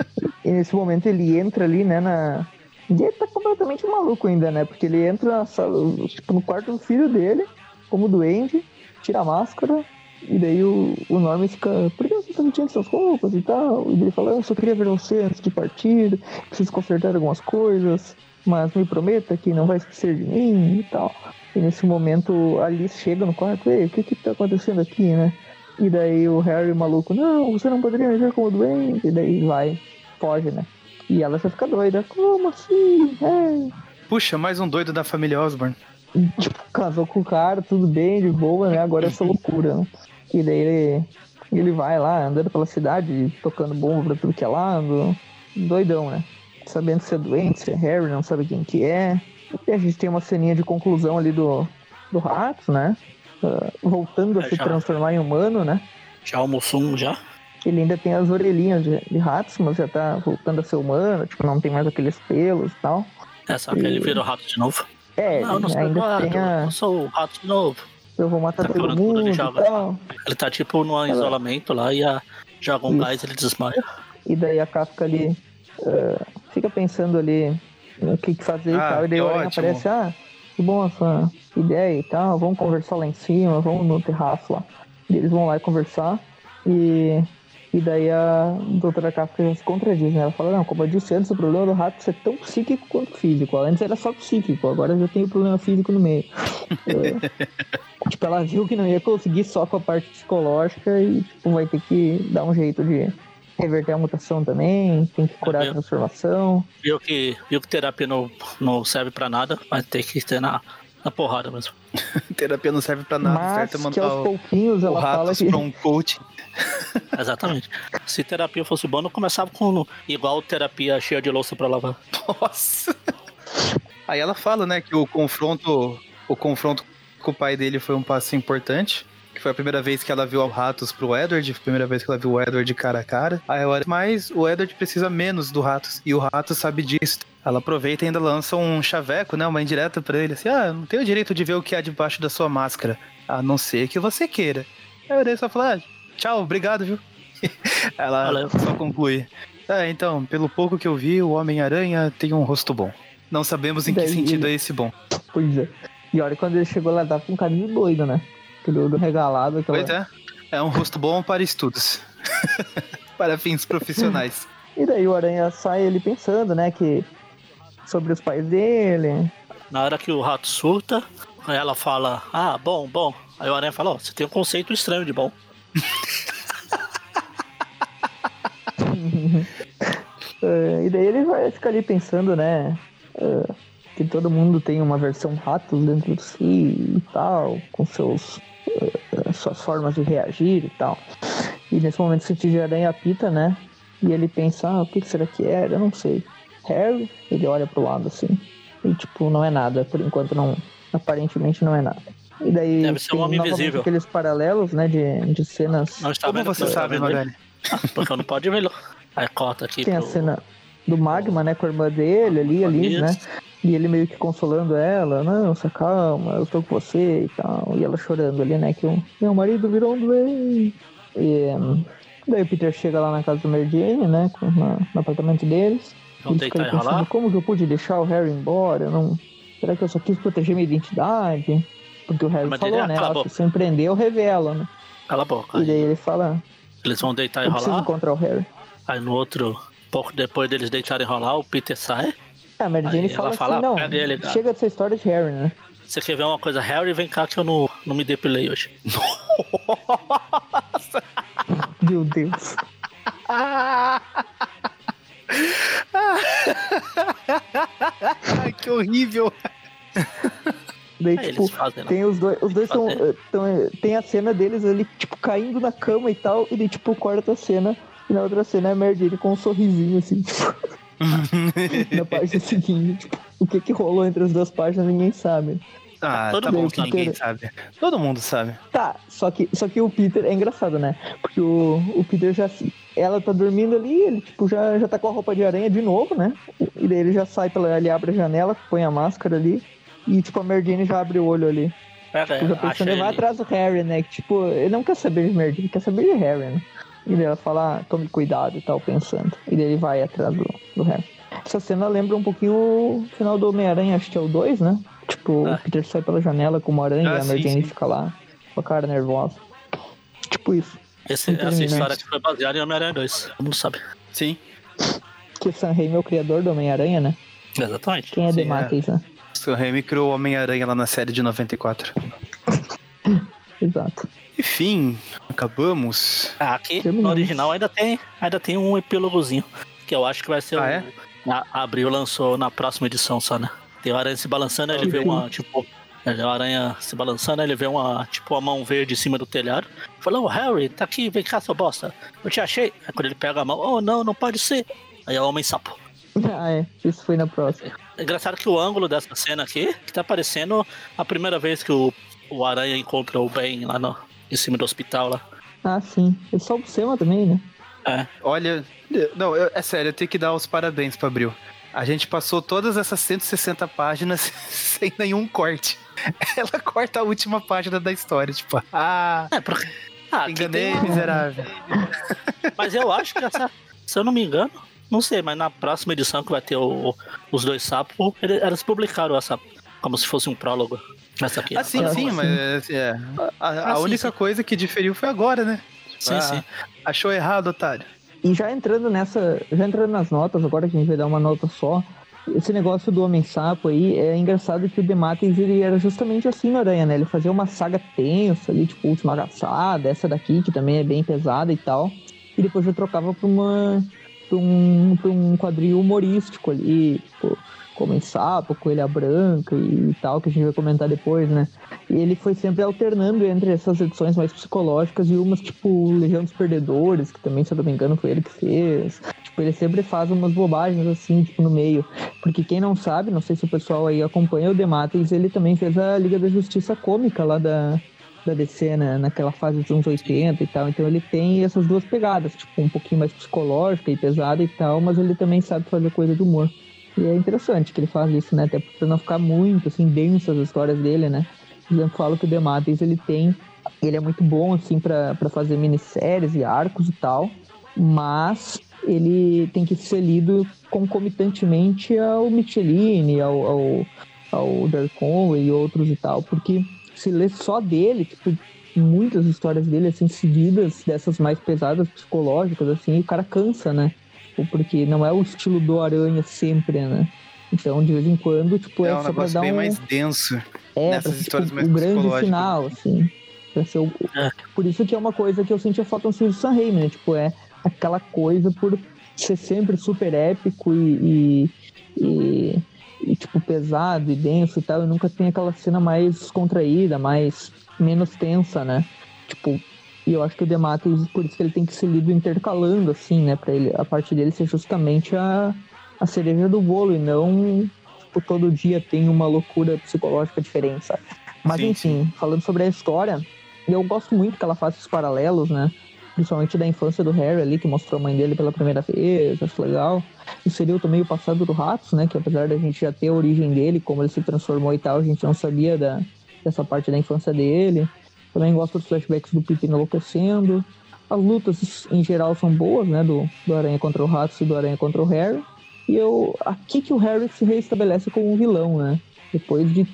e nesse momento ele entra ali, né, na, e ele tá completamente maluco ainda, né? Porque ele entra sala, tipo, no quarto do filho dele, como doente, tira a máscara, e daí o, o Norman fica, por que você tá metindo essas roupas e tal? E ele fala, eu só queria ver você antes de partir, preciso consertar algumas coisas, mas me prometa que não vai esquecer de mim e tal. E nesse momento a Alice chega no quarto, ei, o que que tá acontecendo aqui, né? E daí o Harry maluco, não, você não poderia me ver como doente, e daí vai, foge, né? E ela já fica doida. Como assim? É. Puxa, mais um doido da família Osborne. Tipo, casou com o cara, tudo bem, de boa, né? Agora é essa loucura, né? E daí ele, ele vai lá, andando pela cidade, tocando bomba pra tudo que é lado. Doidão, né? Sabendo se é doente, se é Harry, não sabe quem que é. E a gente tem uma ceninha de conclusão ali do, do rato, né? Uh, voltando a é, se já. transformar em humano, né? Já almoçou já? Ele ainda tem as orelhinhas de, de ratos, mas já tá voltando a ser humano, tipo, não tem mais aqueles pelos e tal. É, só que e... ele virou rato de novo. É, não, não ainda rato, tem a... eu sou o rato de novo. Eu vou matar tá todo mundo ele, tá tipo num é. isolamento lá e a, joga um Isso. gás ele desmaia. E daí a Kafka ali uh, fica pensando ali no que, que fazer ah, e tal. E daí a aparece, ah, que bom essa ideia e tal, vamos conversar lá em cima, vamos no terraço lá. E eles vão lá conversar e e daí a doutora Kafka já se contradiz, né? Ela fala, não, como eu disse antes, o problema do rato é tão psíquico quanto físico. Antes era só psíquico, agora já tem o problema físico no meio. é, tipo, ela viu que não ia conseguir só com a parte psicológica e tipo, vai ter que dar um jeito de reverter a mutação também, tem que curar a transformação. Viu que, viu que terapia não, não serve pra nada, vai ter que ter na, na porrada mesmo. terapia não serve pra nada, Mas certo? Que aos pouquinhos ela fala que... pra um coach. Exatamente. Se terapia fosse bom, não começava com igual terapia cheia de louça para lavar. Nossa. Aí ela fala, né, que o confronto, o confronto com o pai dele foi um passo importante. Que foi a primeira vez que ela viu o Ratos pro Edward, a primeira vez que ela viu o Edward cara a cara. Aí ela, mas o Edward precisa menos do Ratos, e o Ratos sabe disso. Ela aproveita e ainda lança um chaveco, né, uma indireta para ele, assim, ah, não tenho o direito de ver o que há debaixo da sua máscara, a não ser que você queira. Aí o só fala, ah, tchau, obrigado, viu? ela Valeu. só conclui. É, então, pelo pouco que eu vi, o Homem-Aranha tem um rosto bom. Não sabemos em Daí, que sentido é esse bom. Pois é. E olha, quando ele chegou lá, tava com um caminho doido, né? Aquele olho regalado. Aquela... Pois é. É um rosto bom para estudos. para fins profissionais. e daí o Aranha sai ele pensando, né, que... Sobre os pais dele. Na hora que o rato surta, ela fala, ah, bom, bom. Aí o Aranha fala, ó, oh, você tem um conceito estranho de bom. uh, e daí ele vai ficar ali pensando, né? Que todo mundo tem uma versão rato dentro de si e tal, com seus, uh, suas formas de reagir e tal. E nesse momento o de aranha apita, né? E ele pensa, ah, o que será que era? Eu não sei. Harry, ele olha pro lado assim. E tipo, não é nada, por enquanto não. Aparentemente não é nada. E daí Deve ser um homem invisível. aqueles paralelos, né, de, de cenas. Não está Como você sabe, Magali? Ah, porque eu não pode ver. Aí corta aqui. Tem pro... a cena do Magma, né, com a irmã dele ali, ali, né? E ele meio que consolando ela, não, se calma, eu tô com você e tal. E ela chorando ali, né, que o meu marido virou um doente. E daí o Peter chega lá na casa do Mary Jane, né, na, no apartamento deles. Não ele fica pensando, como que eu pude deixar o Harry embora? Não... Será que eu só quis proteger minha identidade? Porque o Harry Mas falou, né, se você empreender, eu revelo, né? Cala a boca. E daí ele fala... Eles vão deitar e rolar? encontrar o Harry. Aí no outro, pouco depois deles deitarem rolar, o Peter sai. É, a Mary Jane fala, fala assim, não, ele, chega dessa história de Harry, né? Você quer ver uma coisa, Harry, vem cá que eu não, não me depilei hoje. Nossa! Meu Deus. que horrível. Daí, tipo, fazem, tem os dois, os dois são, tão, tem a cena deles ali, tipo, caindo na cama e tal, e daí, tipo, corta a cena, e na outra cena é a Mary com um sorrisinho, assim, tipo, na página seguinte, tipo, o que que rolou entre as duas páginas ninguém sabe. Ah, Todo tá mundo Peter... ninguém sabe. Todo mundo sabe. Tá, só que, só que o Peter é engraçado, né? Porque o, o Peter já. Ela tá dormindo ali, ele tipo, já, já tá com a roupa de aranha de novo, né? E daí ele já sai pela. Ele abre a janela, põe a máscara ali. E tipo, a Merdine já abre o olho ali. É, tipo, já pensando, ele vai atrás do Harry, né? Que tipo, ele não quer saber de Merdine, quer saber de Harry, né? E daí ela fala, ah, tome cuidado e tal, pensando. E daí ele vai atrás do, do Harry. Essa cena lembra um pouquinho o final do Homem-Aranha, acho que é o 2, né? Tipo, ah. o Peter sai pela janela com uma aranha ah, e a Mary Jane fica lá com a cara nervosa. Tipo isso. Esse, essa história que foi baseada em Homem-Aranha 2, todo mundo sabe. Sim. Que o Sam Raimi é o criador do Homem-Aranha, né? Exatamente. Quem é Dematteis, é. né? Sam Raimi criou o Homem-Aranha lá na série de 94. Exato. Enfim, acabamos. Ah, aqui no original ainda tem, ainda tem um epílogozinho. Que eu acho que vai ser ah, o. É? A Abril lançou na próxima edição só, né? Tem a aranha se balançando, ele vê uma, tipo. A aranha se balançando, ele vê uma, tipo, uma mão verde em cima do telhado. Falou, oh, Harry, tá aqui, vem cá, seu bosta. Eu te achei. Aí quando ele pega a mão, oh, não, não pode ser. Aí é o homem sapo. Ah, é. Isso foi na próxima. É engraçado que o ângulo dessa cena aqui, que tá parecendo a primeira vez que o, o Aranha encontra o Ben lá no, em cima do hospital lá. Ah, sim. Ele só observa também, né? É. Olha, não, eu, é sério, eu tenho que dar os parabéns pra Abril. A gente passou todas essas 160 páginas sem nenhum corte. Ela corta a última página da história, tipo, ah, é porque... ah enganei, tem... miserável. Mas eu acho que essa, se eu não me engano, não sei, mas na próxima edição que vai ter o, os dois sapos, eles publicaram essa como se fosse um prólogo. Essa aqui. Ah, sim, sim, mas é, a, a ah, única sim, coisa que diferiu foi agora, né? Sim, ah, sim. Achou errado, otário. E já entrando nessa, já entrando nas notas, agora que a gente vai dar uma nota só, esse negócio do Homem-Sapo aí, é engraçado que o Demates, ele era justamente assim no Aranha, né? Ele fazia uma saga tensa ali, tipo, Última Agaçada, essa daqui, que também é bem pesada e tal. E depois já trocava pra uma... pra um, pra um quadril humorístico ali, tipo como em Sapo, Coelha Branca e tal, que a gente vai comentar depois, né? E ele foi sempre alternando entre essas edições mais psicológicas e umas, tipo, Legião dos Perdedores, que também, se eu não me engano, foi ele que fez. Tipo, ele sempre faz umas bobagens, assim, tipo, no meio. Porque quem não sabe, não sei se o pessoal aí acompanha o Demates, ele também fez a Liga da Justiça Cômica lá da, da DC, né? Naquela fase dos anos 80 e tal. Então ele tem essas duas pegadas, tipo, um pouquinho mais psicológica e pesada e tal, mas ele também sabe fazer coisa de humor. E é interessante que ele faz isso, né? Até pra não ficar muito, assim, densas as histórias dele, né? Exemplo, falo que o The Matrix, ele tem... Ele é muito bom, assim, para fazer minisséries e arcos e tal, mas ele tem que ser lido concomitantemente ao Michelin, ao, ao, ao Conway e outros e tal, porque se lê só dele, tipo, muitas histórias dele, assim, seguidas, dessas mais pesadas, psicológicas, assim, o cara cansa, né? Porque não é o estilo do Aranha sempre, né? Então, de vez em quando, tipo, é, é um só pra dar bem um... mais denso. É, nessas pra, histórias tipo, mais o grande final, assim. Pra ser o... É. Por isso que é uma coisa que eu sentia falta no filme do Sam Raimi, né? Tipo, é aquela coisa por ser sempre super épico e, e, e e, tipo, pesado e denso e tal, e nunca tem aquela cena mais contraída, mais menos tensa, né? Tipo, e eu acho que o Dematis, por isso que ele tem que ser lido intercalando, assim, né? Pra ele, a parte dele ser justamente a, a cereja do bolo e não, tipo, todo dia tem uma loucura psicológica diferente, sabe? Mas sim, enfim, sim. falando sobre a história, eu gosto muito que ela faça esses paralelos, né? Principalmente da infância do Harry ali, que mostrou a mãe dele pela primeira vez, acho legal inseriu também o passado do Ratos, né? Que apesar da gente já ter a origem dele, como ele se transformou e tal, a gente não sabia da, dessa parte da infância dele. Também gosto dos flashbacks do Pippin enlouquecendo. As lutas em geral são boas, né? Do, do Aranha contra o Ratos e do Aranha contra o Harry. E eu, aqui que o Harry se reestabelece como um vilão, né? Depois de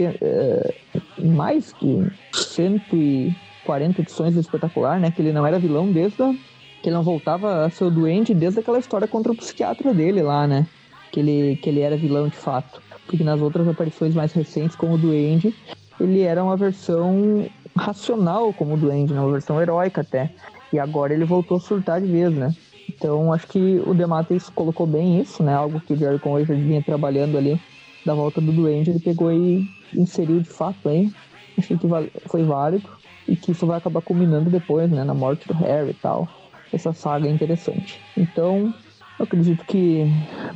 é, mais que 140 edições do espetacular, né? Que ele não era vilão desde a que ele não voltava a ser o doente desde aquela história contra o psiquiatra dele lá, né? Que ele, que ele era vilão de fato. Porque nas outras aparições mais recentes, como o Duende, ele era uma versão racional como o Duende, né? uma versão heróica até. E agora ele voltou a surtar de vez, né? Então acho que o Dematis colocou bem isso, né? Algo que o Jerry Conway já vinha trabalhando ali da volta do Duende, ele pegou e inseriu de fato aí. Achei que foi válido e que isso vai acabar culminando depois, né? Na morte do Harry e tal essa saga é interessante. Então, eu acredito que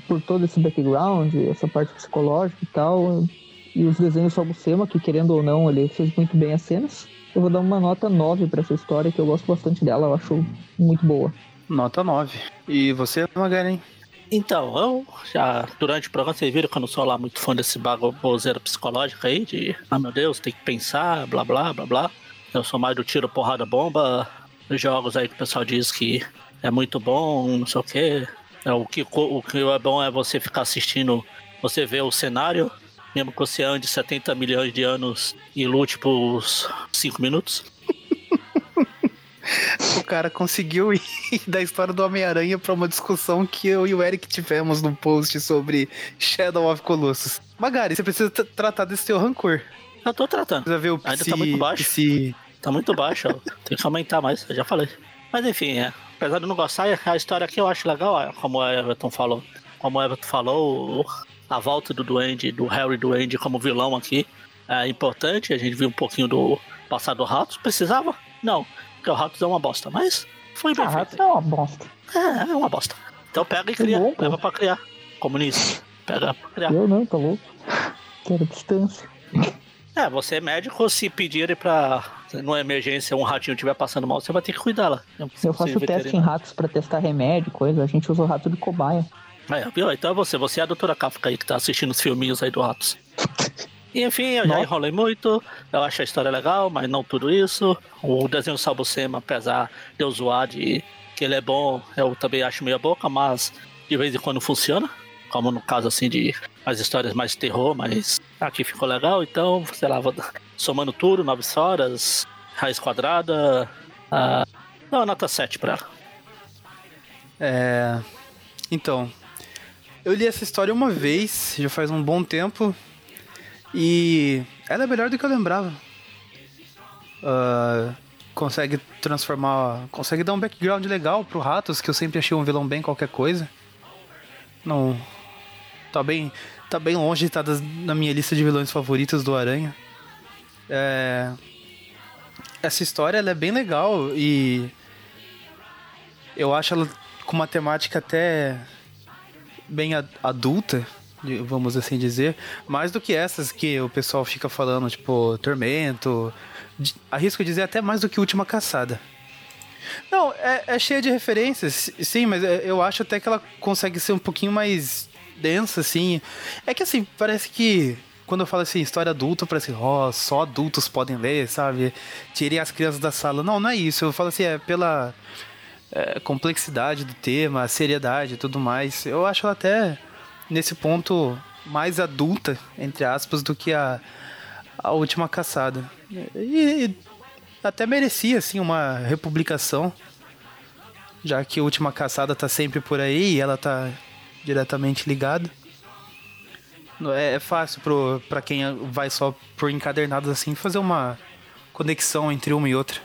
por todo esse background, essa parte psicológica e tal, e os desenhos só Buscema, que querendo ou não, ele fez muito bem as cenas, eu vou dar uma nota 9 para essa história, que eu gosto bastante dela, eu acho muito boa. Nota 9. E você, Magaren? Então, eu já, durante o programa, vocês viram que eu não sou lá muito fã desse bagoseiro psicológico aí, de, ah meu Deus, tem que pensar, blá blá blá blá. Eu sou mais do tiro, porrada, bomba, jogos aí que o pessoal diz que é muito bom, não sei o quê. É, o, que, o que é bom é você ficar assistindo, você vê o cenário, mesmo que você ande 70 milhões de anos e lute por 5 minutos. o cara conseguiu ir da história do Homem-Aranha para uma discussão que eu e o Eric tivemos no post sobre Shadow of Colossus. Magari, você precisa tratar desse seu rancor. Eu tô tratando. Precisa ver o Ainda tá muito baixo. Psi, Tá muito baixo, tem que aumentar mais, eu já falei. Mas enfim, é, apesar de não gostar, a história aqui eu acho legal, como o Everton falou. Como o Everton falou, a volta do Duende, do Harry Duende como vilão aqui é importante. A gente viu um pouquinho do passado do Ratos. Precisava? Não, porque o Ratos é uma bosta, mas foi bem ah, feito. é uma bosta. É, é uma bosta. Então pega e cria, louco. leva pra criar. Comunista. Pega pra criar. Eu não, tá louco. Quero distância. É, você é médico, se pedirem pra. Numa emergência, um ratinho estiver passando mal, você vai ter que cuidar lá. Eu faço teste em ratos pra testar remédio, coisa. A gente usa o rato de cobaia. É, viu? Então é você. Você é a doutora Kafka aí que tá assistindo os filminhos aí do Ratos. E enfim, eu já enrolei muito. Eu acho a história legal, mas não tudo isso. O desenho Salbucema, apesar de eu zoar de que ele é bom, eu também acho meia boca, mas de vez em quando funciona. Como no caso assim de as histórias mais terror, mas aqui ficou legal, então, sei lá, vou somando tudo, 9 horas, raiz quadrada. Dá uma nota 7 pra ela. É. Então. Eu li essa história uma vez, já faz um bom tempo. E ela é melhor do que eu lembrava. Uh, consegue transformar. Consegue dar um background legal pro Ratos, que eu sempre achei um vilão bem qualquer coisa. Não. Tá bem tá bem longe estar das, na minha lista de vilões favoritos do Aranha. É... Essa história é bem legal e eu acho ela com uma temática até bem adulta, vamos assim dizer, mais do que essas que o pessoal fica falando, tipo Tormento, arrisco dizer até mais do que Última Caçada. Não, é, é cheia de referências, sim, mas é, eu acho até que ela consegue ser um pouquinho mais densa, assim. É que assim, parece que quando eu falo assim, história adulta, parece, ó, oh, só adultos podem ler, sabe? Tirem as crianças da sala. Não, não é isso. Eu falo assim, é pela é, complexidade do tema, a seriedade e tudo mais. Eu acho ela até, nesse ponto, mais adulta, entre aspas, do que a, a última caçada. E, e até merecia, assim, uma republicação. Já que a última caçada tá sempre por aí e ela tá diretamente ligada. É, é fácil pro, pra quem vai só por encadernados assim fazer uma conexão entre uma e outra.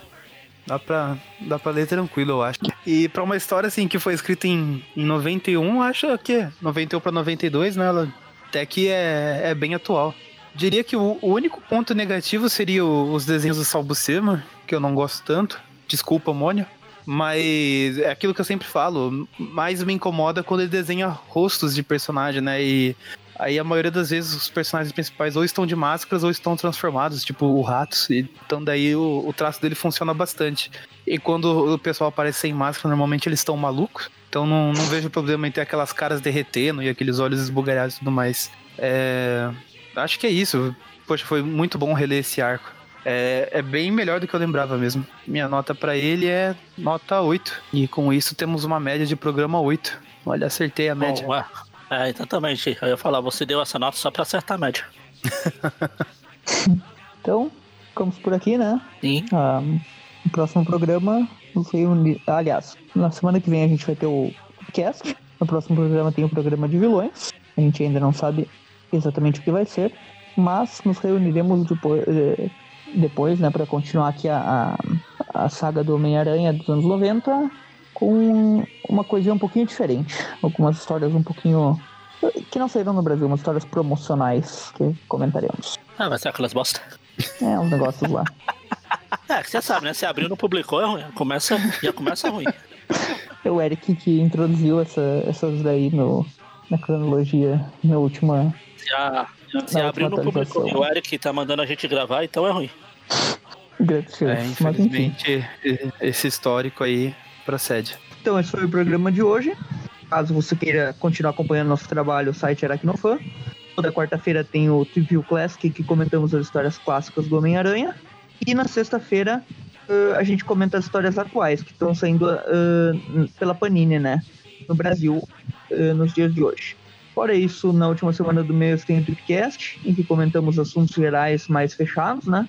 Dá pra, dá pra ler tranquilo, eu acho. E pra uma história assim que foi escrita em, em 91, acho que 91 pra 92, né? Ela até que é, é bem atual. Diria que o, o único ponto negativo seria o, os desenhos do Salbucema, que eu não gosto tanto. Desculpa, Mônio. Mas é aquilo que eu sempre falo, mais me incomoda quando ele desenha rostos de personagem, né? E Aí a maioria das vezes os personagens principais ou estão de máscaras ou estão transformados, tipo o Ratos. Então daí o, o traço dele funciona bastante. E quando o pessoal aparece sem máscara, normalmente eles estão malucos. Então não, não vejo problema em ter aquelas caras derretendo e aqueles olhos esbugalhados e tudo mais. É... Acho que é isso. Poxa, foi muito bom reler esse arco. É, é bem melhor do que eu lembrava mesmo. Minha nota para ele é nota 8. E com isso temos uma média de programa 8. Olha, acertei a média. Bom, é, exatamente. Eu ia falar, você deu essa nota só pra acertar a média. então, ficamos por aqui, né? Sim. Ah, no próximo programa, sei onde. Aliás, na semana que vem a gente vai ter o podcast. No próximo programa tem o programa de vilões. A gente ainda não sabe exatamente o que vai ser. Mas nos reuniremos depois, eh, depois né, para continuar aqui a, a, a saga do Homem-Aranha dos anos 90 com uma coisinha um pouquinho diferente. Algumas histórias um pouquinho. que não saíram no Brasil, umas histórias promocionais que comentaremos. Ah, vai ser aquelas bosta. É, uns negócios lá. é, você sabe, né? Se abriu no publicou, é ruim. Começa, já começa ruim. É o Eric que introduziu essa, essas daí no, na cronologia na última. Já, se abriu no publicou e o Eric tá mandando a gente gravar, então é ruim. Grande é, infelizmente, esse histórico aí procede. Então, esse foi o programa de hoje. Caso você queira continuar acompanhando nosso trabalho, o site Aracnofan. Toda quarta-feira tem o Triview Classic, que comentamos as histórias clássicas do Homem-Aranha. E na sexta-feira uh, a gente comenta as histórias atuais, que estão saindo uh, pela Panini, né? No Brasil, uh, nos dias de hoje. Fora isso, na última semana do mês tem o Tripcast, em que comentamos assuntos gerais mais fechados, né?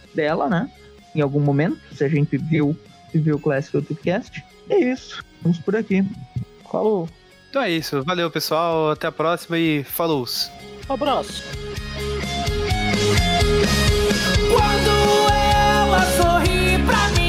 dela, né? Em algum momento, se a gente viu, viu o Classic Podcast. É isso. Vamos por aqui. Falou. Então é isso. Valeu, pessoal. Até a próxima e falou. Um abraço. Quando ela sorri pra mim,